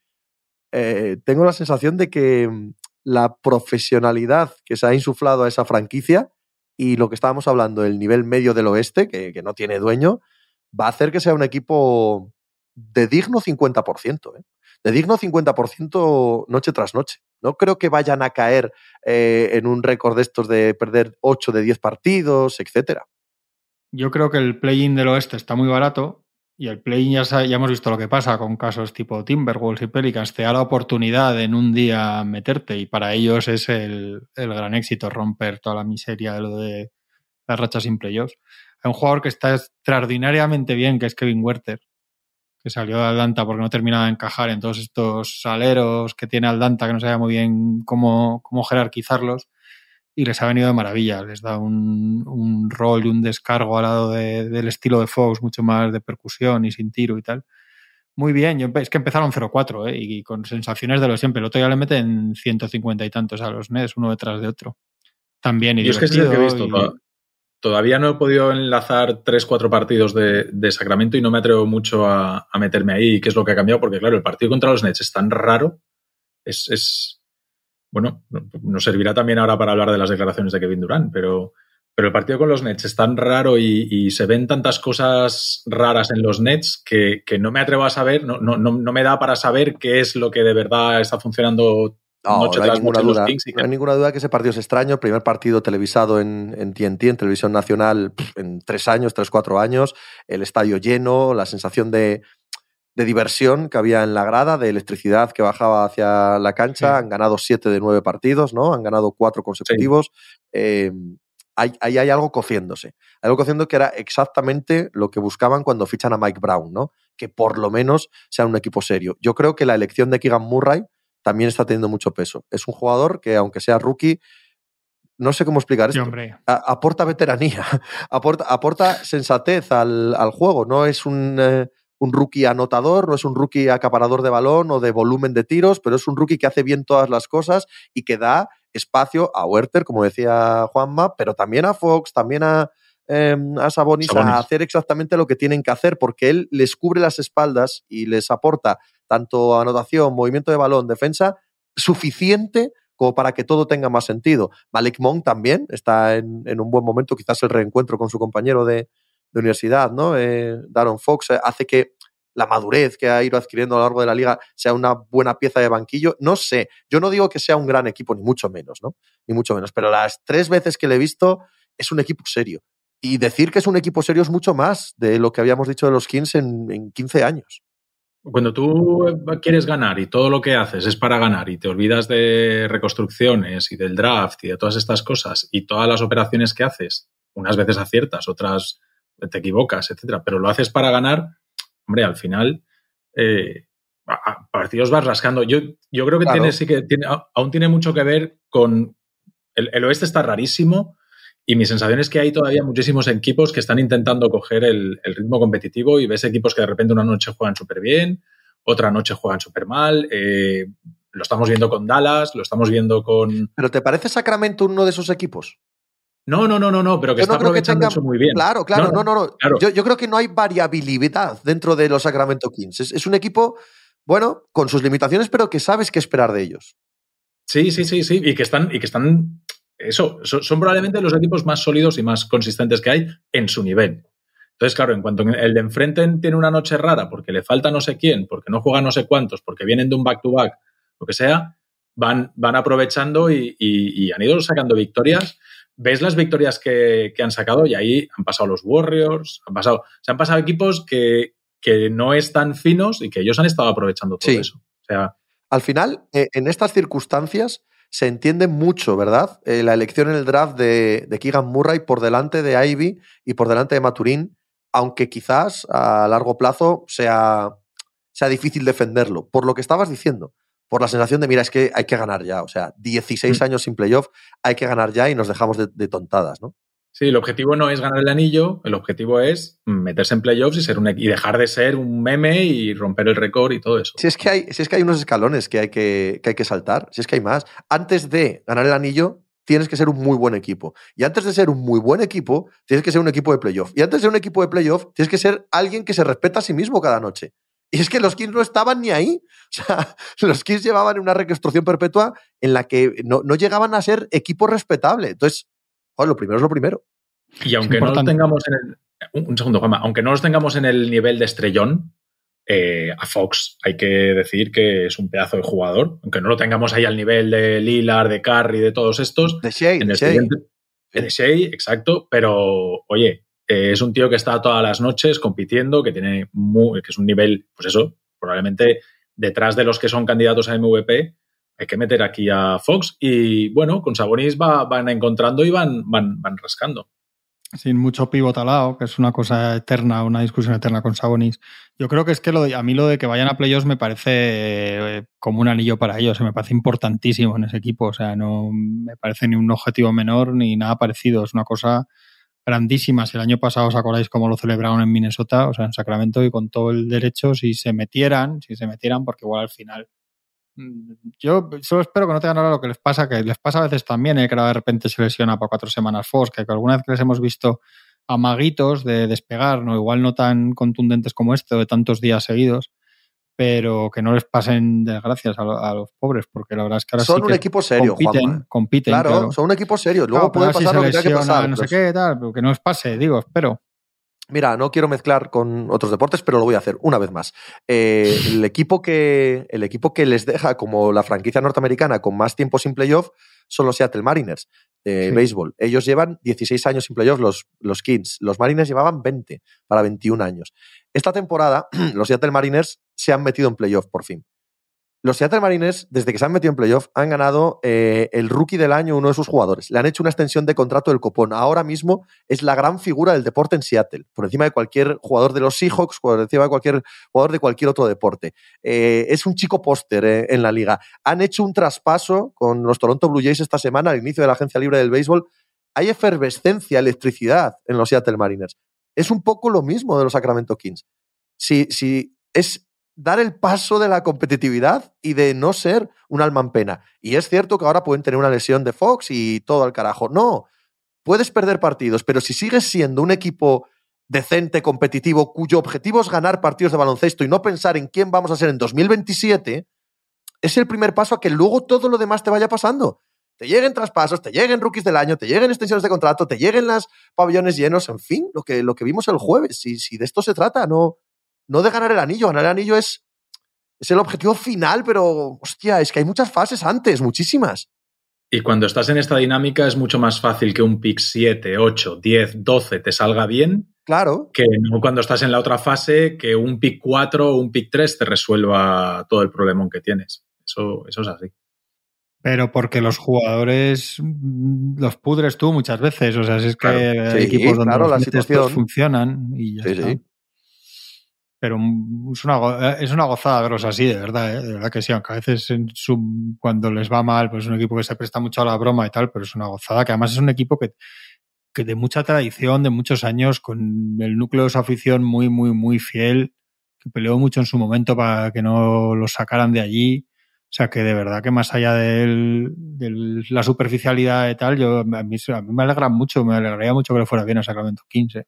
eh, tengo la sensación de que mm, la profesionalidad que se ha insuflado a esa franquicia y lo que estábamos hablando, el nivel medio del oeste, que, no tiene dueño, va a hacer que sea un equipo de digno 50%. ¿eh? De digno 50% noche tras noche. No creo que vayan a caer eh, en un récord de estos de perder 8 de 10 partidos, etcétera. Yo creo que el play-in del oeste está muy barato y el play-in ya, hemos visto lo que pasa con casos tipo Timberwolves y Pelicans. Te da la oportunidad en un día meterte y para ellos es el, el gran éxito romper toda la miseria de lo de las rachas sin playoffs. Hay un jugador que está extraordinariamente bien, que es Kevin Werther, que salió de Atlanta porque no terminaba de encajar en todos estos aleros que tiene Atlanta, que no sabía muy bien cómo, cómo jerarquizarlos y les ha venido de maravilla. Les da un, un rol y un descargo al lado de- del estilo de Fox, mucho más de percusión y sin tiro y tal. Muy bien, yo, es que empezaron 0-4 ¿eh? y con sensaciones de lo siempre. El otro ya le meten 150 y tantos a los Nets, uno detrás de otro. También y Yo es que es el que he visto. y- to- Todavía no he podido enlazar tres, cuatro partidos de, de Sacramento y no me atrevo mucho a, a meterme ahí. ¿Qué es lo que ha cambiado? Porque, claro, el partido contra los Nets es tan raro. Es. es- bueno, no- nos servirá también ahora para hablar de las declaraciones de Kevin Durant, pero, pero el partido con los Nets es tan raro y, y se ven tantas cosas raras en los Nets que, que no me atrevo a saber, no, no, no, me da para saber qué es lo que de verdad está funcionando No, noche no hay tras ninguna los duda. Y que No hay ninguna duda que ese partido es extraño. El primer partido televisado en, en TNT, en televisión nacional, en tres años, tres, cuatro años. El estadio lleno, la sensación de, de diversión que había en la grada, de electricidad que bajaba hacia la cancha. Sí. Han ganado siete de nueve partidos, ¿no? Han ganado cuatro consecutivos. Eh, ahí hay algo cociéndose. Algo cociendo que era exactamente lo que buscaban cuando fichan a Mike Brown, ¿no? Que por lo menos sea un equipo serio. Yo creo que la elección de Keegan Murray también está teniendo mucho peso. Es un jugador que, aunque sea rookie, no sé cómo explicar esto. aporta veteranía, aporta, aporta sensatez al, al juego. No es un, eh, un rookie anotador, no es un rookie acaparador de balón o de volumen de tiros, pero es un rookie que hace bien todas las cosas y que da espacio a Werther, como decía Juanma, pero también a Fox, también a, eh, a Sabonis, Sabonis. a hacer exactamente lo que tienen que hacer, porque él les cubre las espaldas y les aporta tanto anotación, movimiento de balón, defensa, suficiente como para que todo tenga más sentido. Malik Monk también está en, en un buen momento, quizás el reencuentro con su compañero de, de universidad, ¿no? Eh, Daron Fox eh, hace que la madurez que ha ido adquiriendo a lo largo de la liga sea una buena pieza de banquillo. No sé, yo no digo que sea un gran equipo, ni mucho menos, ¿no? Ni mucho menos, pero las tres veces que le he visto es un equipo serio. Y decir que es un equipo serio es mucho más de lo que habíamos dicho de los Kings en, en 15 años. Cuando tú quieres ganar y todo lo que haces es para ganar y te olvidas de reconstrucciones y del draft y de todas estas cosas y todas las operaciones que haces, unas veces aciertas, otras te equivocas, etcétera, pero lo haces para ganar, hombre, al final eh, a, partidos vas rascando. Yo, yo creo que Claro. tiene, sí que tiene, aún tiene mucho que ver con el, el oeste está rarísimo y mi sensación es que hay todavía muchísimos equipos que están intentando coger el, el ritmo competitivo y ves equipos que de repente una noche juegan súper bien, otra noche juegan súper mal. eh, lo estamos viendo con Dallas, lo estamos viendo con... ¿Pero te parece Sacramento uno de esos equipos? No, no, no, no, no, pero que Yo está no creo que aprovechando tengan- eso muy bien. Claro, claro, no, no, no. claro. Yo, yo creo que no hay variabilidad dentro de los Sacramento Kings. Es, es un equipo, bueno, con sus limitaciones, pero que sabes qué esperar de ellos. Sí, sí, sí, sí. Y que están, y que están. Eso, son, son probablemente los equipos más sólidos y más consistentes que hay en su nivel. Entonces, claro, en cuanto el de enfrente tiene una noche rara porque le falta no sé quién, porque no juega no sé cuántos, porque vienen de un back-to-back, lo que sea, van, van aprovechando y, y- y han ido sacando victorias. Ves las victorias que, que han sacado y ahí han pasado los Warriors, han pasado, se han pasado equipos que, que no están finos y que ellos han estado aprovechando todo Sí. eso. O sea, Al final, eh, en estas circunstancias, se entiende mucho, ¿verdad? Eh, la elección en el draft de, de Keegan Murray por delante de Ivy y por delante de Maturín, aunque quizás a largo plazo sea, sea difícil defenderlo, por lo que estabas diciendo. Por la sensación de, mira, es que hay que ganar ya. O sea, 16 mm. años sin playoff, hay que ganar ya y nos dejamos de, tontadas, ¿no? Sí, el objetivo no es ganar el anillo, el objetivo es meterse en playoffs y, ser un, y dejar de ser un meme y romper el récord y todo eso. Si es que hay, si es que hay unos escalones que hay que, que hay que saltar, si es que hay más. Antes de ganar el anillo, tienes que ser un muy buen equipo. Y antes de ser un muy buen equipo, tienes que ser un equipo de playoff. Y antes de ser un equipo de playoff, tienes que ser alguien que se respeta a sí mismo cada noche. Y es que los Kings no estaban ni ahí. O sea, los Kings llevaban una reconstrucción perpetua en la que no, llegaban a ser equipo respetable. Entonces, lo primero es lo primero. Y aunque no los tengamos en el. Un segundo, Juanma. Aunque no los tengamos en el nivel de estrellón, eh, a Fox hay que decir que es un pedazo de jugador. Aunque no lo tengamos ahí al nivel de Lillard, de Curry, de todos estos. De Shea. En de Shea. De Shea, exacto. Pero, oye, eh, es un tío que está todas las noches compitiendo, que tiene muy, que es un nivel, pues eso, probablemente detrás de los que son candidatos a MVP, hay que meter aquí a Fox y bueno, con Sabonis van encontrando y van, van, van rascando. Sin mucho pivot lado, que es una cosa eterna, una discusión eterna con Sabonis. Yo creo que es que lo a mí lo de que vayan a playoffs me parece eh, como un anillo para ellos, me parece importantísimo en ese equipo. O sea, no me parece ni un objetivo menor ni nada parecido. Es una cosa grandísimas. El año pasado os acordáis cómo lo celebraron en Minnesota, o sea, en Sacramento, y con todo el derecho, si se metieran, si se metieran, porque igual al final. Mm, yo solo espero que no tengan ahora lo que les pasa, que les pasa a veces también, ¿eh? que de repente se lesiona para cuatro semanas Fox, que alguna vez que les hemos visto amaguitos de despegar, no igual no tan contundentes como este, o de tantos días seguidos, pero que no les pasen desgracias a, a, los pobres, porque la verdad es que ahora son un equipo serio, compiten, compiten claro, son un equipo serio. Luego puede pasar lo que tenga que pasar. No sé qué, tal, pero que no les pase, digo, espero. Mira, no quiero mezclar con otros deportes, pero lo voy a hacer una vez más. Eh, el, equipo que, el equipo que les deja como la franquicia norteamericana con más tiempo sin playoff son los Seattle Mariners de béisbol. Ellos llevan 16 años sin playoff, los, los Kings. Los Mariners llevaban 20 para 21 años. Esta temporada, los Seattle Mariners se han metido en playoff por fin. Los Seattle Mariners, desde que se han metido en playoff, han ganado eh, el rookie del año uno de sus jugadores. Le han hecho una extensión de contrato del copón. Ahora mismo es la gran figura del deporte en Seattle, por encima de cualquier jugador de los Seahawks, por encima de cualquier jugador de cualquier otro deporte. Eh, es un chico póster eh, en la liga. Han hecho un traspaso con los Toronto Blue Jays esta semana, al inicio de la agencia libre del béisbol. Hay efervescencia, electricidad en los Seattle Mariners. Es un poco lo mismo de los Sacramento Kings. Si, si es dar el paso de la competitividad y de no ser un alma en pena. Y es cierto que ahora pueden tener una lesión de Fox y todo al carajo. No, puedes perder partidos, pero si sigues siendo un equipo decente, competitivo, cuyo objetivo es ganar partidos de baloncesto y no pensar en quién vamos a ser en 2027, es el primer paso a que luego todo lo demás te vaya pasando. Te lleguen traspasos, te lleguen rookies del año, te lleguen extensiones de contrato, te lleguen las pabellones llenos, en fin, lo que, lo que vimos el jueves. Si, si de esto se trata, no, no de ganar el anillo. Ganar el anillo es, es el objetivo final, pero hostia, es que hay muchas fases antes, muchísimas. Y cuando estás en esta dinámica es mucho más fácil que un pick 7, 8, 10, 12 te salga bien. Claro. Que no cuando estás en la otra fase, que un pick 4 o un pick 3 te resuelva todo el problemón que tienes. Eso, eso es así. Pero porque los jugadores mm, los pudres tú muchas veces. O sea, si es que hay equipos donde los la situación. funcionan y ya está. Pero es una, es una gozada verlos así, de verdad, ¿eh? de verdad que sí, aunque a veces en su, cuando les va mal, pues es un equipo que se presta mucho a la broma y tal, pero es una gozada, que además es un equipo que, que de mucha tradición, de muchos años, con el núcleo de su afición muy, muy, muy fiel, que peleó mucho en su momento para que no lo sacaran de allí. O sea que de verdad que más allá de la superficialidad y tal, yo a mí, a mí me alegra mucho, me alegraría mucho que le fuera bien a Sacramento 15.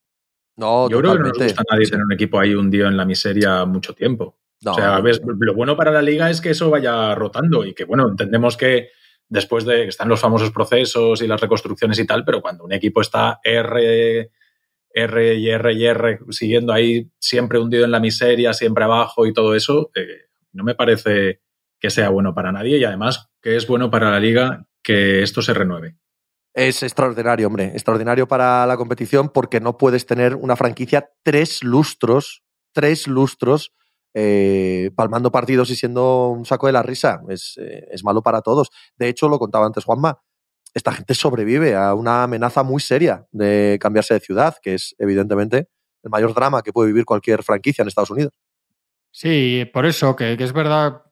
No, Yo creo que no nos gusta a nadie tener un equipo ahí hundido en la miseria mucho tiempo. o sea, lo bueno para la liga es que eso vaya rotando y que, bueno, entendemos que después de que están los famosos procesos y las reconstrucciones y tal, pero cuando un equipo está R, R y R y R siguiendo ahí siempre hundido en la miseria, siempre abajo y todo eso, eh, no me parece que sea bueno para nadie y además que es bueno para la liga que esto se renueve. Es extraordinario, hombre, extraordinario para la competición porque no puedes tener una franquicia tres lustros, tres lustros, eh, palmando partidos y siendo un saco de la risa. Es, eh, es malo para todos. De hecho, lo contaba antes Juanma, esta gente sobrevive a una amenaza muy seria de cambiarse de ciudad, que es evidentemente el mayor drama que puede vivir cualquier franquicia en Estados Unidos. Sí, por eso, que, que es verdad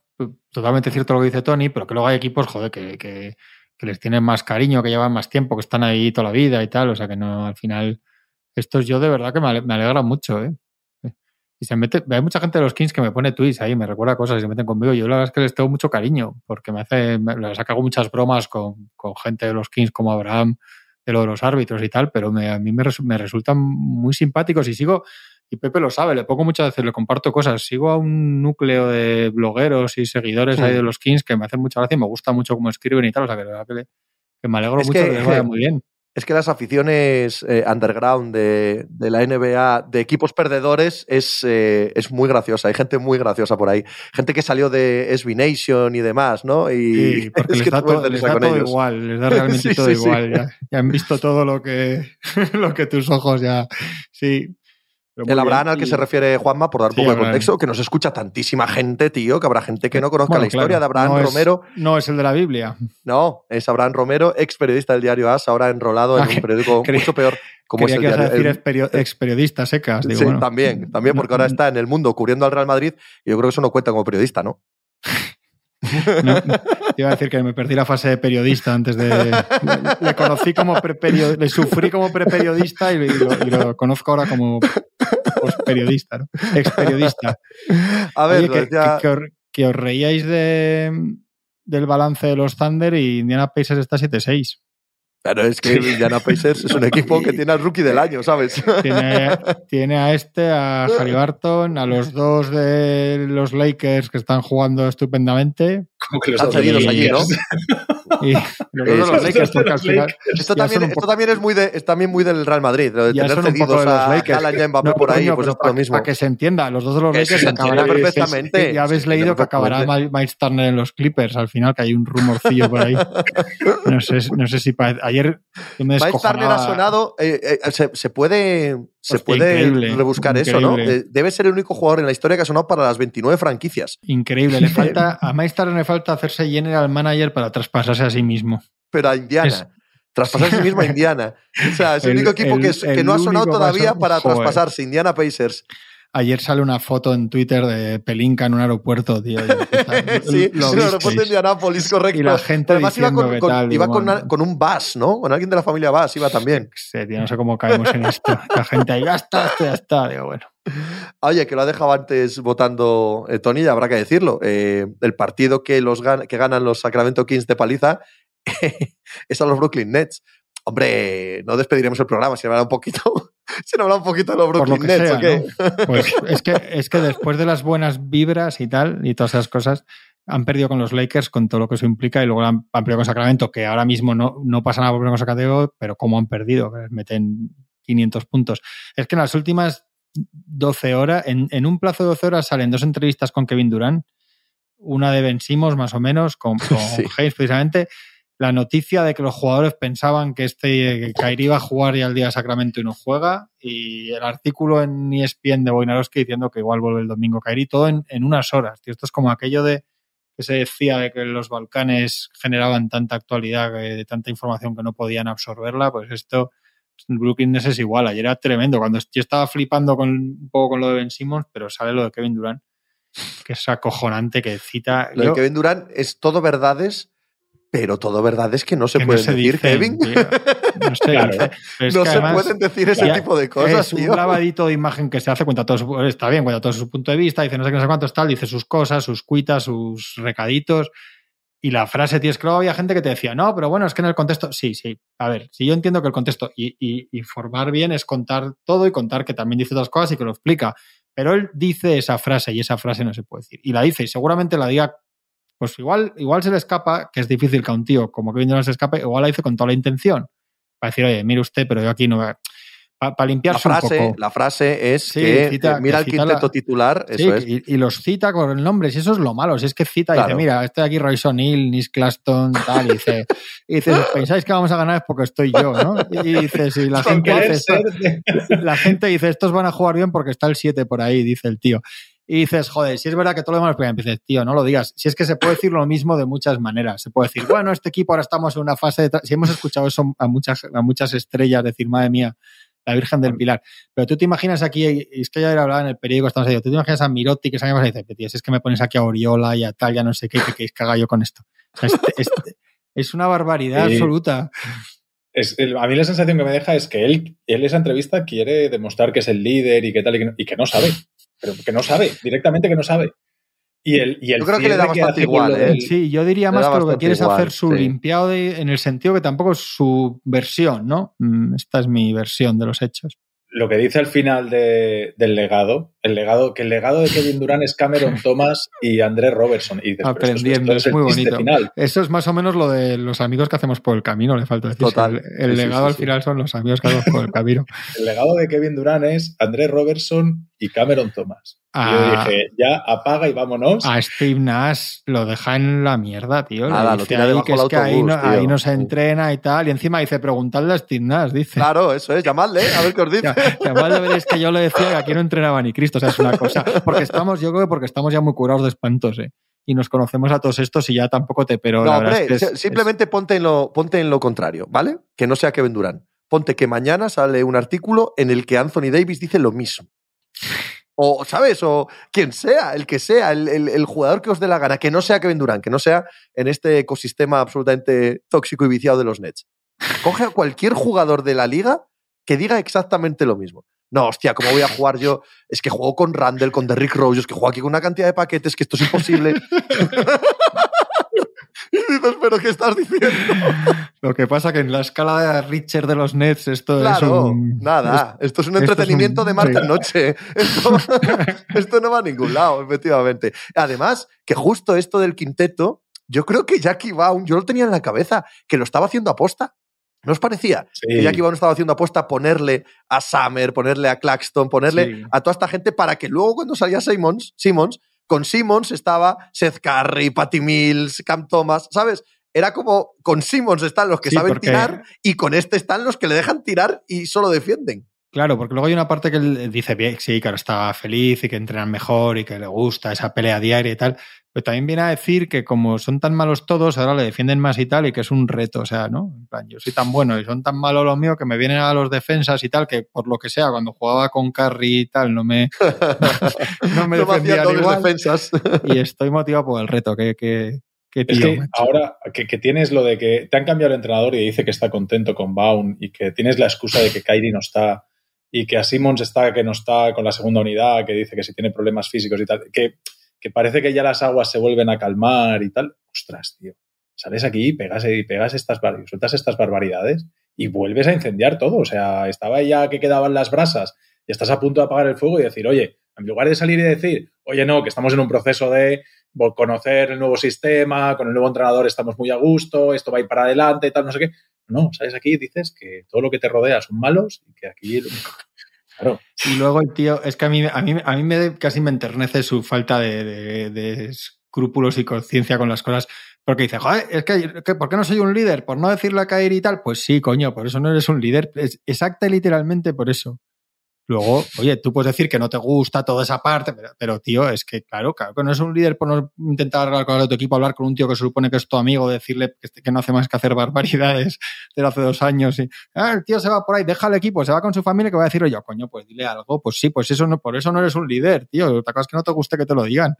totalmente cierto lo que dice Tony, pero que luego hay equipos, joder, que, les tienen más cariño, que llevan más tiempo, que están ahí toda la vida y tal. O sea que no, al final, estos yo de verdad que me, ale- me alegra mucho, ¿eh? Y se mete, hay mucha gente de los Kings que me pone tweets ahí, me recuerda cosas y se meten conmigo. Yo la verdad es que les tengo mucho cariño, porque me hace, me, muchas bromas con, gente de los Kings como Abraham, de lo de los árbitros y tal, pero me, a mí me resultan muy simpáticos y sigo, y Pepe lo sabe, le pongo muchas veces, le comparto cosas, sigo a un núcleo de blogueros y seguidores ahí de los Kings que me hacen mucha gracia y me gusta mucho cómo escriben y tal, o sea que, que, le- que me alegro Es mucho que- que les vaya muy bien. Es que las aficiones eh, underground de, de la NBA, de equipos perdedores, es, eh, es muy graciosa. Hay gente muy graciosa por ahí. Gente que salió de SB Nation y demás, ¿no? Y Sí, porque es les que da, todo, les da todo ellos. igual, les da realmente Sí, todo igual. Ya, ya han visto todo lo que, lo que tus ojos ya. Sí. El. Abraham al que Y- se refiere Juanma, por dar un Sí, poco de contexto, que nos escucha tantísima gente, tío, que habrá gente que no conozca Bueno, la historia claro, de Abraham no es- Romero. no es el de la Biblia. No, es Abraham Romero, ex periodista del diario AS, ahora enrolado en Ah, un periódico mucho peor como Quería es el que diario. decir ex, perio- ex periodista secas. Digo, sí, bueno, también, también, porque ahora está en el mundo cubriendo al Real Madrid y yo creo que eso no cuenta como periodista. No, no, te iba a decir que me perdí la fase de periodista antes de. Le, le conocí como preperio- le sufrí como preperiodista y, lo, y lo conozco ahora como periodista, ¿no? Ex periodista. A ver, Oye, que, que- que os, que os reíais de, del balance de los Thunder y Indiana Pacers está 7-6. Pero es que Indiana Pacers es un equipo que tiene al rookie del año, ¿sabes? Tiene, tiene a este, a Halliburton, a los dos de los Lakers que están jugando estupendamente. Como que los de allí, ¿no? Y los dos de los Eso, Lakers, porque al final. Esto también, son un esto poco- también es muy de, es también muy del Real Madrid, lo de Ya tener cedidos a. Haaland y Mbappé No, por ahí, coño, pues es para, lo mismo. para que se entienda, los dos de los Que Lakers se acabarán perfectamente. Ya habéis leído que acabará. Miles Turner en los Clippers al final, que hay un rumorcillo por ahí. No sé, no sé si ayer me Miles. Turner ha sonado, eh, eh, se, se puede, se puede increíble, rebuscar eso, ¿no? Eh, Debe ser el único jugador en la historia que ha sonado para las 29 franquicias. Increíble, le falta a Turner le falta hacerse general manager para traspasarse a sí mismo. Pero a Indiana. Es- Traspasarse a sí mismo a Indiana. O sea, es el, El- único equipo el- que, no ha sonado todavía paso- para joder. traspasarse. Indiana Pacers. Ayer sale una foto en Twitter de Pelinka en un aeropuerto, tío. Sí, lo en el aeropuerto de. Indianápolis, correcto. Y la gente Además iba con, con- tal, iba con, bueno. una- con un Bass, ¿no? Con alguien de la familia Bass iba también. Sí, tío, no sé cómo caemos en esto. La gente ahí, ya está, ya está. Digo, bueno. Oye, que lo ha dejado antes votando eh, Tony, ya habrá que decirlo. Eh, el partido que, los gan- que ganan los Sacramento Kings de paliza es a los Brooklyn Nets. Hombre, no despediremos el programa si hablar un poquito, si hablar un poquito de los lo Brooklyn que Nets, sea, ¿o qué? ¿no? Pues es que, es que después de las buenas vibras y tal, y todas esas cosas, han perdido con los Lakers con todo lo que eso implica y luego han, han perdido con Sacramento, que ahora mismo no, no pasa nada por perder con Sacramento, pero cómo han perdido, que les meten 500 puntos. Es que en las últimas 12 horas, en, en un plazo de 12 horas salen dos entrevistas con Kevin Durant, una de Ben más o menos, con, con Sí. Hayes precisamente, la noticia de que los jugadores pensaban que este Kyrie iba a jugar ya el día de Sacramento y no juega, y el artículo en ESPN de Wojnarowski diciendo que igual vuelve el domingo Kyrie, todo en, en unas horas. Tío, esto es como aquello de que se decía de que los Balcanes generaban tanta actualidad, que- tanta información que no podían absorberla, pues esto, el Brooklyn es igual. Ayer era tremendo. Cuando yo estaba flipando con, un poco con lo de Ben Simmons, pero sale lo de Kevin Durant, que es acojonante, que cita. Lo de Kevin Durant es todo verdades, pero todo verdades que no se que no pueden se decir, dicen, Kevin. tío. No se Claro. dice. Es no que se pueden decir ese tipo de cosas, es un tío. lavadito de imagen que se hace, cuenta todo su, está bien, cuenta todo su punto de vista, dice no sé qué, no sé cuántos, tal, dice sus cosas, sus cuitas, sus recaditos. Y la frase, tío, es que luego había gente que te decía, no, pero bueno, es que en el contexto, sí, sí. A ver, si yo entiendo que el contexto y, y informar bien es contar todo y contar que también dice otras cosas y que lo explica. Pero él dice esa frase y esa frase no se puede decir. Y la dice y seguramente la diga, pues igual, igual se le escapa, que es difícil que a un tío como Kevin Durant se escape, igual la dice con toda la intención. Para decir, oye, mire usted, pero yo aquí no. Para La limpiarse un frase, poco. la frase es Sí, que cita- eh, mira que el quinteto la- titular, Sí, eso es. y, y los cita con el nombre, si eso es lo malo, si es que cita y dice, mira, estoy aquí Royce O'Neill, Nis Claston, tal, y dice, y dice, pensáis que vamos a ganar es porque estoy yo, ¿no? Y dice, si la gente dice, esto- la gente dice, estos van a jugar bien porque está el 7 por ahí, dice el tío. Y dices, joder, si es verdad que todo lo demás, pues dices, tío, no lo digas. Si es que se puede decir lo mismo de muchas maneras. Se puede decir, bueno, este equipo ahora estamos en una fase de... tra-". Si hemos escuchado eso a muchas, a muchas estrellas decir, madre mía, la Virgen del Pilar. Pero tú te imaginas aquí, y es que ya hablaba en el periódico, estamos ahí, tú te imaginas a Mirotti que salga y dice, tío, es que me pones aquí a Oriola y a tal, ya no sé qué, que haga yo con esto. Este, este, es una barbaridad absoluta. Es, a mí la sensación que me deja es que él, él esa entrevista quiere demostrar que es el líder y que tal, y que no, y que no sabe. Pero que no sabe, directamente que no sabe. Y el, y el yo creo que le da bastante igual, ¿eh? Sí, yo diría más que lo que quiere es hacer su sí. limpiado de, en el sentido que tampoco es su versión, ¿no? Mm, esta es mi versión de los hechos lo que dice al final de, del legado, el legado, que el legado de Kevin Durant es Cameron Thomas y Andrés Robertson. Y después, Aprendiendo, esto, esto es, es, muy bonito. Final. Eso es más o menos lo de los amigos que hacemos por el camino, le falta decir. Total. El, el sí, legado sí, al final son los amigos que hacemos por el camino. el legado de Kevin Durant es Andrés Robertson y Cameron Thomas. Ah, y yo dije, ya apaga y vámonos. A Steve Nash lo deja en la mierda, tío. Nada, lo tira ahí que es autobús, que ahí no, tío. ahí no, se entrena y tal. Y encima dice, preguntadle a Steve Nash, dice. Claro, eso es, llamadle, a ver qué os dice. llamadle, veréis que yo le decía que aquí no entrenaba ni Cristo, o sea, es una cosa. Porque estamos, yo creo que porque estamos ya muy curados de espantos, ¿eh? Y nos conocemos a todos estos y ya tampoco te, pero. No, la hombre, es que es, simplemente es... Ponte, en lo, ponte en lo contrario, ¿vale? Que no sea Kevin Durant. Ponte que mañana sale un artículo en el que Anthony Davis dice lo mismo. O, ¿sabes? O quien sea, el que sea, el, el, el, jugador que os dé la gana, que no sea Kevin Durant, que no sea en este ecosistema absolutamente tóxico y viciado de los Nets. Coge a cualquier jugador de la liga que diga exactamente lo mismo. No, hostia, ¿cómo voy a jugar yo? Es que juego con Randall, con Derrick Rose, es que juego aquí con una cantidad de paquetes que esto es imposible. y dices, ¿pero qué estás diciendo? Lo que pasa que en la escala de Richard de los Nets esto claro, es un... nada. Esto es un entretenimiento es un... de martes-noche. Esto, esto no va a ningún lado, efectivamente. Además, que justo esto del quinteto, yo creo que Jackie Baum, yo lo tenía en la cabeza, que lo estaba haciendo aposta. ¿No os parecía? Sí. Que Jackie Brown estaba haciendo apuesta ponerle a Summer, ponerle a Claxton, ponerle sí. a toda esta gente para que luego cuando salía Simmons, Simmons, con Simmons estaba Seth Curry, Patty Mills, Cam Thomas, ¿sabes? Era como con Simmons están los que sí, saben porque... tirar y con este están los que le dejan tirar y solo defienden. Claro, porque luego hay una parte que él dice bien, sí, que ahora está feliz y que entrenan mejor y que le gusta esa pelea diaria y tal, pero también viene a decir que como son tan malos todos, ahora le defienden más y tal y que es un reto, o sea, ¿no? En plan, yo soy tan bueno y son tan malos los míos que me vienen a los defensas y tal, que por lo que sea, cuando jugaba con Curry y tal, no me, no me no defendían igual. defensas. y estoy motivado por el reto, que, que, que es que ahora que, que, tienes lo de que te han cambiado el entrenador y dice que está contento con Baum y que tienes la excusa de que Kyrie no está y que a Simmons está que no está con la segunda unidad, que dice que si tiene problemas físicos y tal, que, que parece que ya las aguas se vuelven a calmar y tal. Ostras, tío. Sales aquí y pegas, y pegas estas, sueltas estas barbaridades y vuelves a incendiar todo. O sea, estaba ya que quedaban las brasas y estás a punto de apagar el fuego y decir, oye, en lugar de salir y decir, oye, no, que estamos en un proceso de conocer el nuevo sistema, con el nuevo entrenador estamos muy a gusto, esto va a ir para adelante y tal, no sé qué. No, ¿sabes? Aquí dices que todo lo que te rodea son malos y que aquí... Claro. Y luego el tío, es que a mí, a mí, a mí me, casi me enternece su falta de, de, escrúpulos y conciencia con las cosas, porque dice, joder, es que, que, ¿por qué no soy un líder? ¿Por no decirle a caer y tal? Pues sí, coño, por eso no eres un líder. Es exacta y literalmente por eso. Luego, oye, tú puedes decir que no te gusta toda esa parte, pero, pero, tío, es que, claro, claro, que no es un líder por no intentar hablar con tu equipo, hablar con un tío que se supone que es tu amigo, decirle que, que no hace más que hacer barbaridades de hace dos años y, ah, el tío se va por ahí, deja el equipo, se va con su familia, que va a decir, oye, coño, pues dile algo, pues sí, pues eso no, por eso no eres un líder, tío, otra cosa es que no te guste que te lo digan.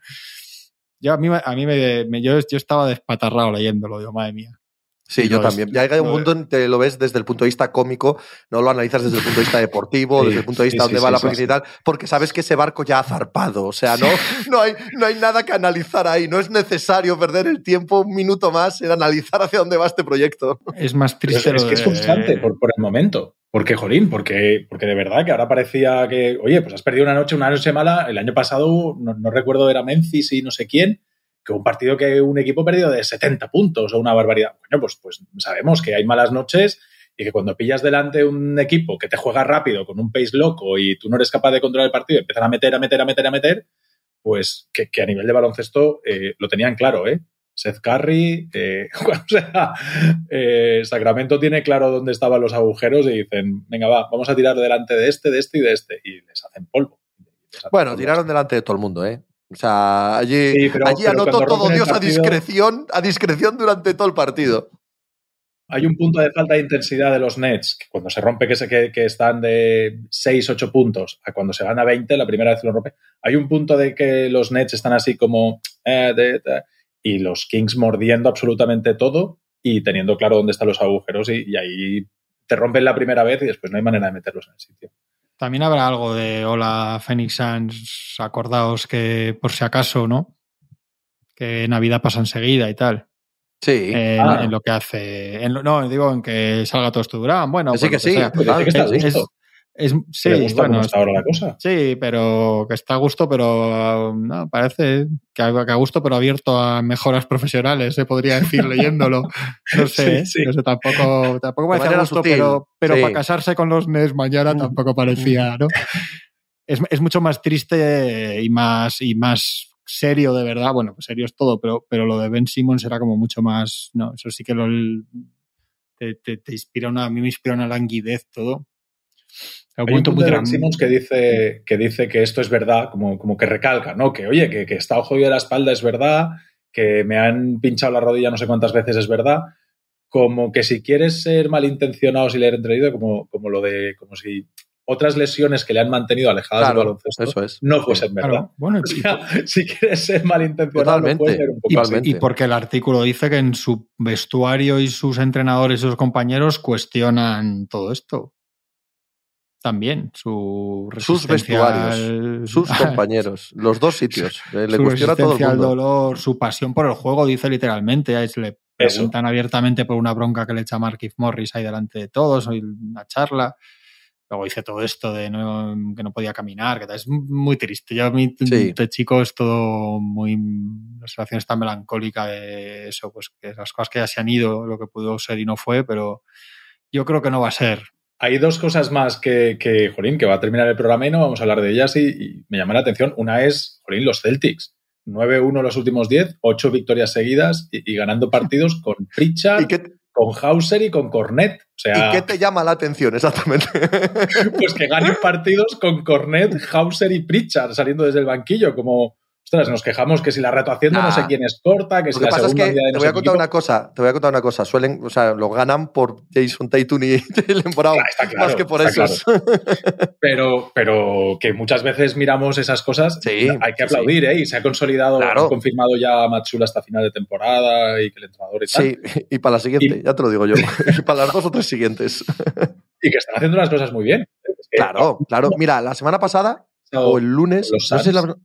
Yo, a mí, a mí me, me yo, yo estaba despatarrado leyéndolo, digo, madre mía. Sí, yo también. Ya hay un punto en que lo ves desde el punto de vista cómico, no lo analizas desde el punto de vista deportivo, sí, desde el punto de vista sí, donde sí, va la política y tal, porque sabes que ese barco ya ha zarpado. O sea, no, no, hay, no hay nada que analizar ahí. No es necesario perder el tiempo un minuto más en analizar hacia dónde va este proyecto. Es más triste. es, es que es frustrante por, por el momento. Porque, jolín, porque, porque de verdad que ahora parecía que, oye, pues has perdido una noche, una noche mala. El año pasado, no, no recuerdo, era Memphis y no sé quién que un partido que un equipo perdido de 70 puntos o una barbaridad. Bueno, pues, pues sabemos que hay malas noches y que cuando pillas delante un equipo que te juega rápido con un pace loco y tú no eres capaz de controlar el partido y empiezan a meter, a meter, a meter, a meter, pues que, que a nivel de baloncesto eh, lo tenían claro, ¿eh? Seth Curry, eh, o sea, eh, Sacramento tiene claro dónde estaban los agujeros y dicen, venga, va, vamos a tirar delante de este, de este y de este, y les hacen polvo. Les hacen bueno, polvo. tiraron delante de todo el mundo, ¿eh? O sea, allí, sí, pero, allí pero anotó todo Dios partido... a discreción, a discreción durante todo el partido. Hay un punto de falta de intensidad de los Nets, que cuando se rompe que, se, que, que están de 6, 8 puntos, a cuando se van a 20, la primera vez que lo rompe, hay un punto de que los Nets están así como... Eh, de, de, y los Kings mordiendo absolutamente todo y teniendo claro dónde están los agujeros y, y ahí te rompen la primera vez y después no hay manera de meterlos en el sitio. También habrá algo de hola Phoenix Suns, acordaos que por si acaso, ¿no? Que Navidad pasa enseguida y tal. Sí. En, Ah. en lo que hace. en lo- no, digo en que salga todo esto Durán. Bueno, sí, pues que sí. sea. Dice que está Es- listo. Es, sí, ¿Te gusta bueno, cómo está ahora la cosa? Sí, pero que está a gusto, pero no, parece que a, que a gusto, pero abierto a mejoras profesionales, se podría decir leyéndolo. No sé, Sí, sí. no sé, tampoco, tampoco parece a gusto, sutil, pero, pero sí. para casarse con los NES mañana tampoco parecía, ¿no? Es, es mucho más triste y más, y más serio de verdad. Bueno, pues serio es todo, pero, pero lo de Ben Simmons era como mucho más, no, eso sí que lo, te, te, te inspira una, a mí me inspira una languidez todo. Hay un de Simmons que dice, que dice que esto es verdad, como, como que recalca, ¿no? Que oye, que, que estado jodido de la espalda es verdad, que me han pinchado la rodilla no sé cuántas veces es verdad. Como que si quieres ser malintencionado y leer entreído, como, como lo de, como si otras lesiones que le han mantenido alejadas Claro, del baloncesto eso es. no fuesen verdad. Claro, bueno, O y- sea, si quieres ser malintencionado, no Totalmente. puedes ser un poco Y, y porque el artículo dice que en su vestuario y sus entrenadores y sus compañeros cuestionan todo esto. También su Sus vestuarios, al- sus compañeros, los dos sitios. Eh, Le su cuestiona todo el resistencia al mundo. dolor, su pasión por el juego, dice literalmente. Le Eso. preguntan abiertamente por una bronca que le echa Markif Morris ahí delante de todos, una charla. Luego dice todo esto de no- que no podía caminar, que tal. es muy triste. Yo a mí, Sí. de chico, es todo muy. La situación está melancólica de eso, pues que las cosas que ya se han ido, lo que pudo ser y no fue, pero yo creo que no va a ser. Hay dos cosas más que, que, Jolín, que va a terminar el programa y no vamos a hablar de ellas y, y me llama la atención. Una es, Jolín, los Celtics. 9-1 los últimos 10, 8 victorias seguidas y, y ganando partidos con Pritchard, ¿Y qué, con Hauser y con Cornet. O sea, ¿Y qué te llama la atención exactamente? pues que ganen partidos con Cornet, Hauser y Pritchard saliendo desde el banquillo, como, ostras, nos quejamos que si la reto haciendo no sé quién es corta, que Lo si que la pasa es segunda que de te voy a contar una cosa, te voy a contar una cosa. Suelen, o sea, lo ganan por Jason Tatum y Jalen Brown, Claro, claro, más que por está esos. Pero, pero que muchas veces miramos esas cosas, Sí, hay que sí, aplaudir, ¿eh? Y se ha consolidado, Claro. han confirmado ya a Matsula hasta final de temporada y que el entrenador y tal. Sí, y para la siguiente, Y- ya te lo digo yo. Y para las dos o tres siguientes. Y que están haciendo las cosas muy bien. Es que- Claro, claro. Mira, la semana pasada o el lunes. Los no sé la-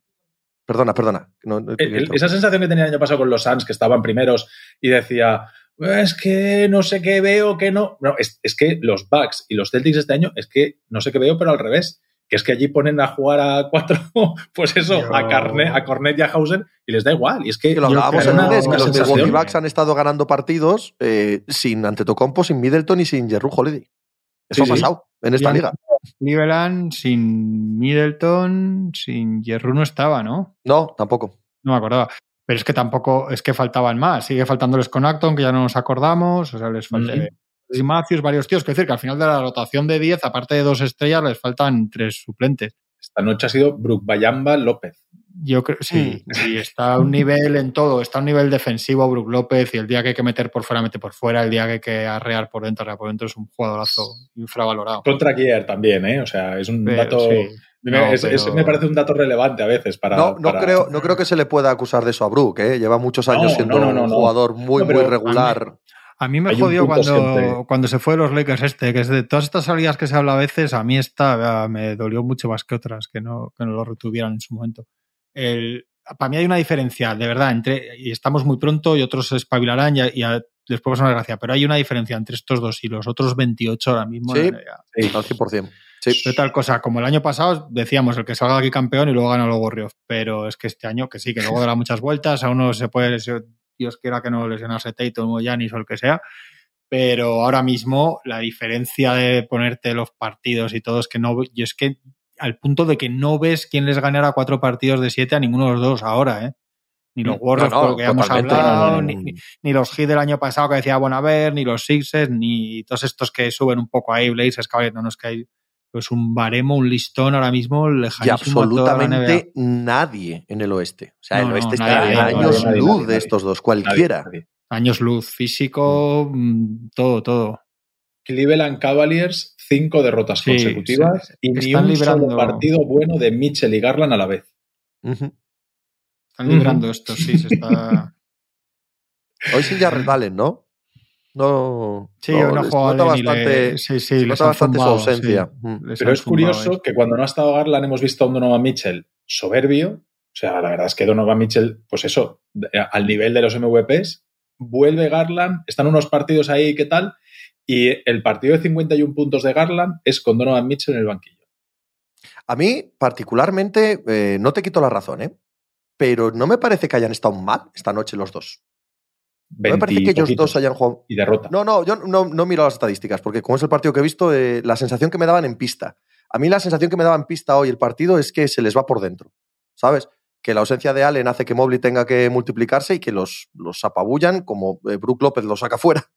Perdona, perdona. No, no te El- el- grito. esa sensación que tenía el año pasado con los Suns, que estaban primeros y decía, es que no sé qué veo, que no. No, es, es que los Bucks y los Celtics este año, es que no sé qué veo, pero al revés. Que es que allí ponen a jugar a cuatro, pues eso, Yo- a, Carnet, a Cornet y a Hausen y les da igual. Y es que Que lo hablábamos los. Milwaukee Bucks han estado ganando partidos eh, sin Antetokounmpo, sin Middleton y sin Jeru Holiday. Eso Sí, ha sí. pasado en esta Y han- liga. Cleveland sin Middleton, sin Jerru no estaba, ¿no? No, tampoco. No me acordaba. Pero es que tampoco, es que faltaban más. Sigue faltándoles con Acton, que ya no nos acordamos. O sea, les falta y Matthews, varios tíos. Es decir, que al final de la rotación de 10, aparte de dos estrellas, les faltan tres suplentes. esta noche ha sido Brook Bayamba López. Yo creo, sí, Mm. sí, está a un nivel en todo. Está a un nivel defensivo Brook López y el día que hay que meter por fuera, mete por fuera. El día que hay que arrear por dentro, arrear por dentro es un jugadorazo infravalorado. Contra Kier también, ¿eh? O sea, es un Pero, dato. sí. me- No, es- es- pero- me parece un dato relevante a veces para. No, no, para- creo, no creo que se le pueda acusar de eso a Brook. ¿eh? Lleva muchos años No, siendo no, no, no, un jugador muy, muy regular. A mí me jodió cuando, cuando se fue de los Lakers este, que es de todas estas salidas que se habla a veces, a mí esta ah, me dolió mucho más que otras, que no, que no lo retuvieran en su momento. El, para mí hay una diferencia, de verdad, entre, y estamos muy pronto y otros se espabilarán y, a- y a- una gracia, pero hay una diferencia entre estos dos y los otros 28 ahora mismo. Sí. eh, Sí, al 100%. Sí. de tal cosa, como el año pasado decíamos el que salga aquí campeón y luego gana los Warriors, pero es que este año que sí, que luego dará muchas vueltas, a uno se puede, lesión- Dios quiera que no lesionarse Tatum o Giannis o el que sea, pero ahora mismo la diferencia de ponerte los partidos y todo es que no, y es que al punto de que no ves quién les ganará cuatro partidos de siete a ninguno de los dos ahora, ¿eh? Ni los Warriors, No, no, por lo que hemos hablado, No, no, no, ni, no. ni- ni los Heat del año pasado que decía, bueno, a ver, ni los Sixers, ni todos estos que suben un poco ahí, Blazers, cabrón, no, no es que hay pues un baremo, un listón ahora mismo Y lejanísimo NBA. absolutamente nadie en el oeste. O sea, No, el oeste está nadie, a años nadie, luz nadie, de nadie. estos dos, cualquiera. nadie. Años luz, físico, mm, todo, todo. Cleveland Cavaliers, cinco derrotas Sí, consecutivas sí. y ni Están un librando- solo partido bueno de Mitchell y Garland a la vez. Están librando esto, sí, se está. Hoy sin Jarrett Allen, ¿no? No. Sí, hoy no nota Allen y le- bastante, sí, sí, les bastante su ausencia. sí. Mm. Les Pero es curioso que cuando no ha estado Garland hemos visto a un Donovan Mitchell soberbio. O sea, la verdad es que Donovan Mitchell, pues eso, al nivel de los MVPs, vuelve Garland, están unos partidos ahí, ¿qué tal? Y el partido de 51 puntos de Garland es con Donovan Mitchell en el banquillo. A mí, particularmente, eh, no te quito la razón, ¿eh? Pero no me parece que hayan estado mal esta noche los dos. No me parece que ellos dos hayan jugado. Y derrota. No, no, yo no, no miro las estadísticas, porque como es el partido que he visto, eh, la sensación que me daban en pista. A mí la sensación que me daba en pista hoy el partido es que se les va por dentro, ¿sabes? Que la ausencia de Allen hace que Mobley tenga que multiplicarse y que los, los apabullan como eh, Brook López lo saca fuera.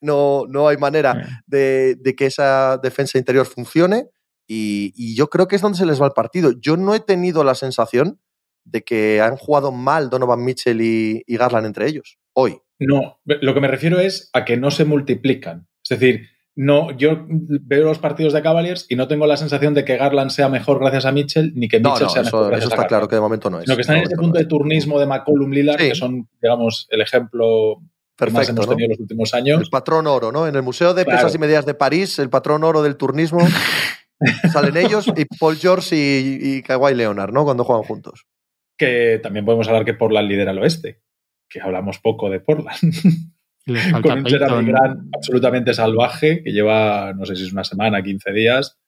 No, no hay manera de, de que esa defensa interior funcione y, y yo creo que es donde se les va el partido. Yo no he tenido la sensación de que han jugado mal Donovan Mitchell y, y Garland entre ellos hoy. No, lo que me refiero es a que no se multiplican. Es decir, no, yo veo los partidos de Cavaliers y no tengo la sensación de que Garland sea mejor gracias a Mitchell, ni que Mitchell no, sea mejor eso, gracias eso está claro que de momento no es. Sino que están en ese momento punto no de turnismo de McCollum Lillard, Sí. que son, digamos, el ejemplo que más Perfecto, hemos ¿no? tenido en los últimos El años. patrón oro, ¿no? En el Museo de Claro. Pesas y Medidas de París, el patrón oro del turnismo, salen ellos y Paul George y, y Kawhi Leonard, ¿no? Cuando juegan juntos. Que también podemos hablar que Portland lidera el oeste, que hablamos poco de Portland. Con un Jeremy. Grant absolutamente salvaje, que lleva, no sé si es una semana, 15 días.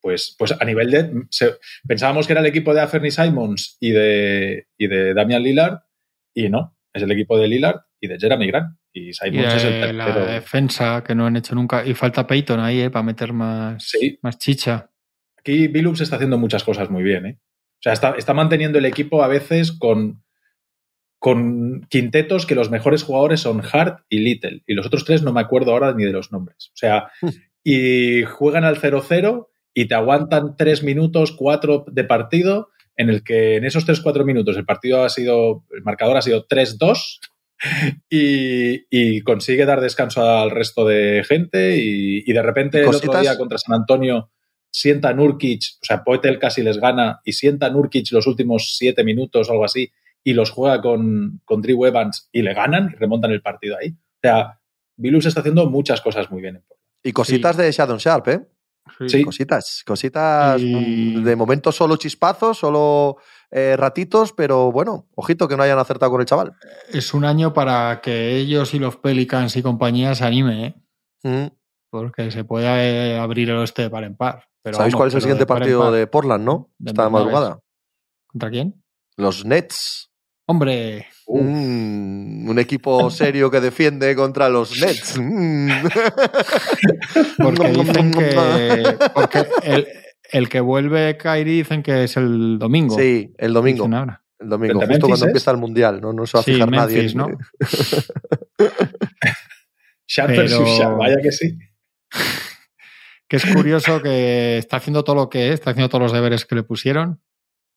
Pues, pues a nivel de. se- pensábamos que era el equipo de Aferny Simons y de, y de Damian Lillard, y no, es el equipo de Lillard y de Jeremy Grant. Y Y Simons es el de la tercero. defensa que no han hecho nunca. Y falta Peyton ahí, ¿eh? Para meter más, Sí. más chicha. Aquí Billups está haciendo muchas cosas muy bien. ¿eh? O sea, está, está manteniendo el equipo a veces con, con quintetos que los mejores jugadores son Hart y Little. Y los otros tres no me acuerdo ahora ni de los nombres. O sea, y juegan al 0-0 y te aguantan tres minutos, cuatro de partido, en el que en esos tres, cuatro minutos el partido ha sido, el marcador ha sido 3-2 y, y consigue dar descanso al resto de gente y, y de repente el otro día contra San Antonio sienta Nurkic, o sea, Poetel casi les gana y sienta Nurkic los últimos siete minutos o algo así y los juega con, con Drew Evans y le ganan y remontan el partido ahí. O sea, Bilus está haciendo muchas cosas muy bien. Y cositas de Shadon Sharp, ¿eh? Sí. Cositas, cositas. Y- De momento solo chispazos, solo eh, ratitos, pero bueno, ojito que no hayan acertado con el chaval. Es un año para que ellos y los Pelicans y compañía se anime, ¿eh? Mm. Porque se puede eh, abrir el oeste de par en par. Pero ¿Sabéis vamos, cuál es el siguiente de partido par. de Portland, no? De Esta madrugada. ¿Contra quién? Los Nets. Hombre, un equipo serio que defiende contra los Nets. Mm. porque dicen que. Porque el, el que vuelve Kyrie dicen que es el domingo. Sí, el domingo. El domingo, ¿El de justo Memphis cuando es? empieza el mundial, ¿no? No se va a Sí, fijar nadie. Memphis, ¿no? Sharp Pero- Sharp, vaya que sí. Que es curioso que está haciendo todo lo que es, está haciendo todos los deberes que le pusieron.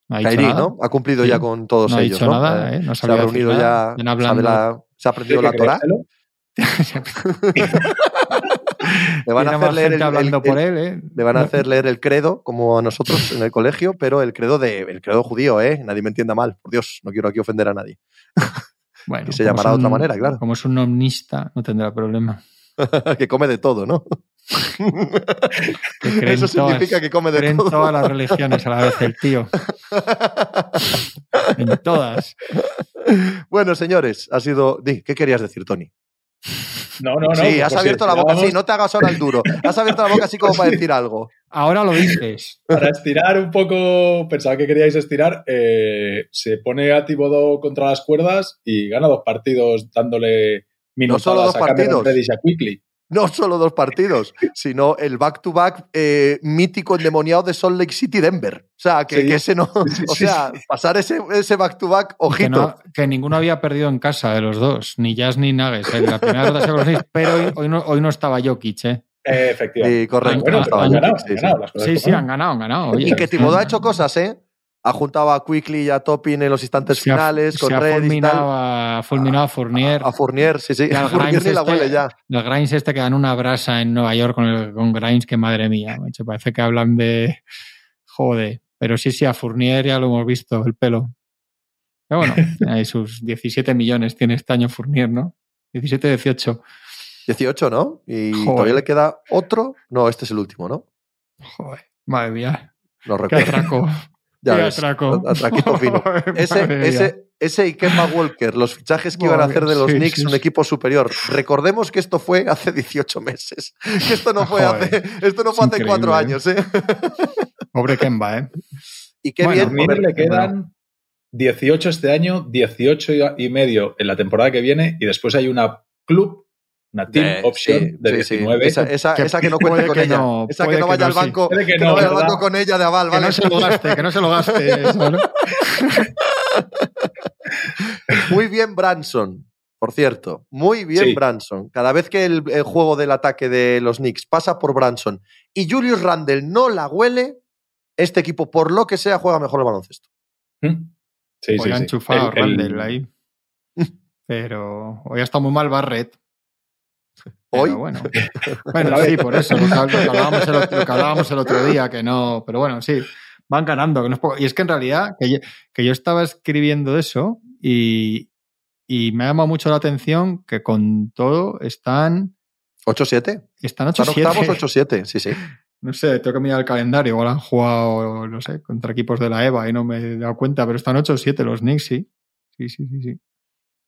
No ha nada. ¿no? Ha cumplido Sí. ya con todos No ha ellos, dicho ¿no? nada, ¿eh? No se ha reunido nada. ya, sabe la- se ha aprendido ¿Tiene la Torah. Le van a hacer leer el, hablando el- por él, ¿eh? le van a hacer leer el credo, como a nosotros en el colegio, pero el credo de el credo judío, ¿eh? Nadie me entienda mal, por Dios, no quiero aquí ofender a nadie. Bueno, que se llamará de otra manera, claro. Como es un omnista, no tendrá problema. que come de todo, ¿no? Que Eso todas- significa que come de cree en todo. todas las religiones a la vez el tío. En todas. bueno, señores, ha sido. Di, ¿Qué querías decir, Tony? No, no, no. sí, has si abierto la boca, sí, esperábamos no te hagas ahora el duro. Has abierto la boca así como para decir algo. Ahora lo dices. Para estirar un poco, pensaba que queríais estirar, eh, se pone a Thibodeau contra las cuerdas y gana dos partidos dándole minutadas solo dos a Cameron partidos. Reddish y a Quickly. No solo dos partidos, sino el back-to-back eh, mítico endemoniado de Salt Lake City Denver. O sea, que, Sí. que ese no. O sea, pasar ese, ese back-to-back, Que, ojito. no- que ninguno había perdido en casa de los dos, ni Jazz ni Nuggets. ¿eh? La primera derrota se con los Knicks, pero hoy, hoy no, hoy no estaba Jokic. ¿eh? Eh, efectivamente. Sí, correcto. Bueno, Han- pero han han- ganado, sí, han sí. ganado han ganado, han ganado. Oye, y que Thibodeau ha hecho cosas, ¿eh? Ha juntado a Quickly y a Toppin en los instantes se ha- finales, con se ha a ha fulminado a Fournier. A Fournier, sí, sí. A Fournier Grimes ni la este- huele ya. El Grimes este que dan una brasa en Nueva York con, el, con Grimes, que madre mía, macho, parece que hablan de... Joder. Pero sí, sí, a Fournier ya lo hemos visto, el pelo. Pero bueno, hay sus 17 millones tiene este año Fournier, ¿no? 17, 18. 18, ¿no? Y Joder. todavía le queda otro. No, este es el último, ¿no? Joder, madre mía. Qué recuerdo. atraco. Ya qué ves, atraco. atraquito fino. Ese, ese, ese y Kemba Walker, los fichajes que iban a hacer de los sí, Knicks, sí, un sí. equipo superior. Recordemos que esto fue hace 18 meses. Que esto no fue Joder, hace, esto no fue hace cuatro increíble, años, ¿eh? Pobre Kemba, ¿eh? Y qué Bueno, bien. Poder- le quedan 18 este año, 18 y medio en la temporada que viene y después hay una club, una team Eh, option sí, de sí, sí. 19. Esa, esa- Que esa que no cuente con que ella. no, esa que no que vaya al banco. Puede que que no, no vaya al ¿verdad? banco con ella de aval, Que ¿vale? no se lo gaste, que no se lo gaste. ¿sabes? Muy bien, Branson. Por cierto, muy bien Sí. Branson. Cada vez que el, el juego del ataque de los Knicks pasa por Branson y Julius Randle no la huele, este equipo, por lo que sea, juega mejor el baloncesto. ¿Mm? Sí, Hoy sí, ha sí. enchufado El- el- Randall ahí. Pero hoy ha estado muy mal Barrett. Pero Hoy, bueno, bueno sí, por eso, lo que, lo que hablábamos el, otro- lo que hablábamos el otro día, que no, pero bueno, sí, van ganando. Que no es poco. Y es que en realidad, que yo, que yo estaba escribiendo eso y, y me ha llamado mucho la atención que con todo están, 8-7. están Están 8-7. octavos 8-7, sí, sí. No sé, tengo que mirar el calendario. Igual han jugado, no sé, contra equipos de la EVA y no me he dado cuenta, pero están 8-7 los Knicks, sí. Sí, sí, sí, sí.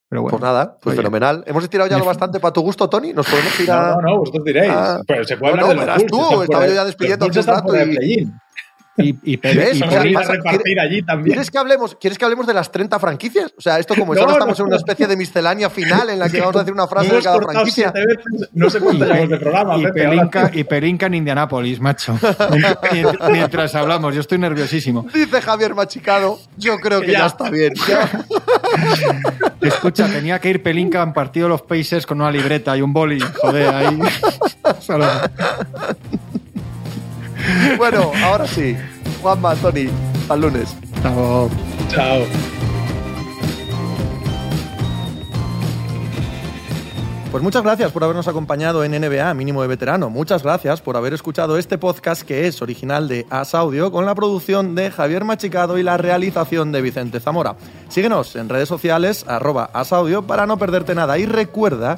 Pero bueno. Pues nada, pues Oye. fenomenal. Hemos estirado ya lo bastante para tu gusto, Tony. Nos podemos ir a. No, no, no, vosotros diréis. Ah. Pero se puede No, hablar no, de los verás Bulls, tú, estaba yo ya despidiendo hace un rato de y-. Y, y, Pe- ¿Ves? y O sea, Vamos a Pelín- ir a pasa- repartir allí también. ¿Quieres que, hablemos, ¿Quieres que hablemos de las 30 franquicias? O sea, esto como es No, ahora no, estamos en una especie de miscelánea final en la que vamos a decir una frase de cada franquicia. veces, no sé cuánto llevamos de programa. y, Pelinka, y Pelinka en Indianápolis, macho. Mient- Mientras hablamos, yo estoy nerviosísimo. Dice Javier Machicado, yo creo que Ya. ya, está bien. Ya. Escucha, tenía que ir Pelinka en partido de los Pacers con una libreta y un boli. Joder, ahí. Bueno, ahora sí. Juanma, Tony, al lunes. Chao. Chao. Pues muchas gracias por habernos acompañado en NBA Mínimo de Veterano. Muchas gracias por haber escuchado este podcast que es original de As Audio con la producción de Javier Machicado y la realización de Vicente Zamora. Síguenos en redes sociales arroba As Audio para no perderte nada y recuerda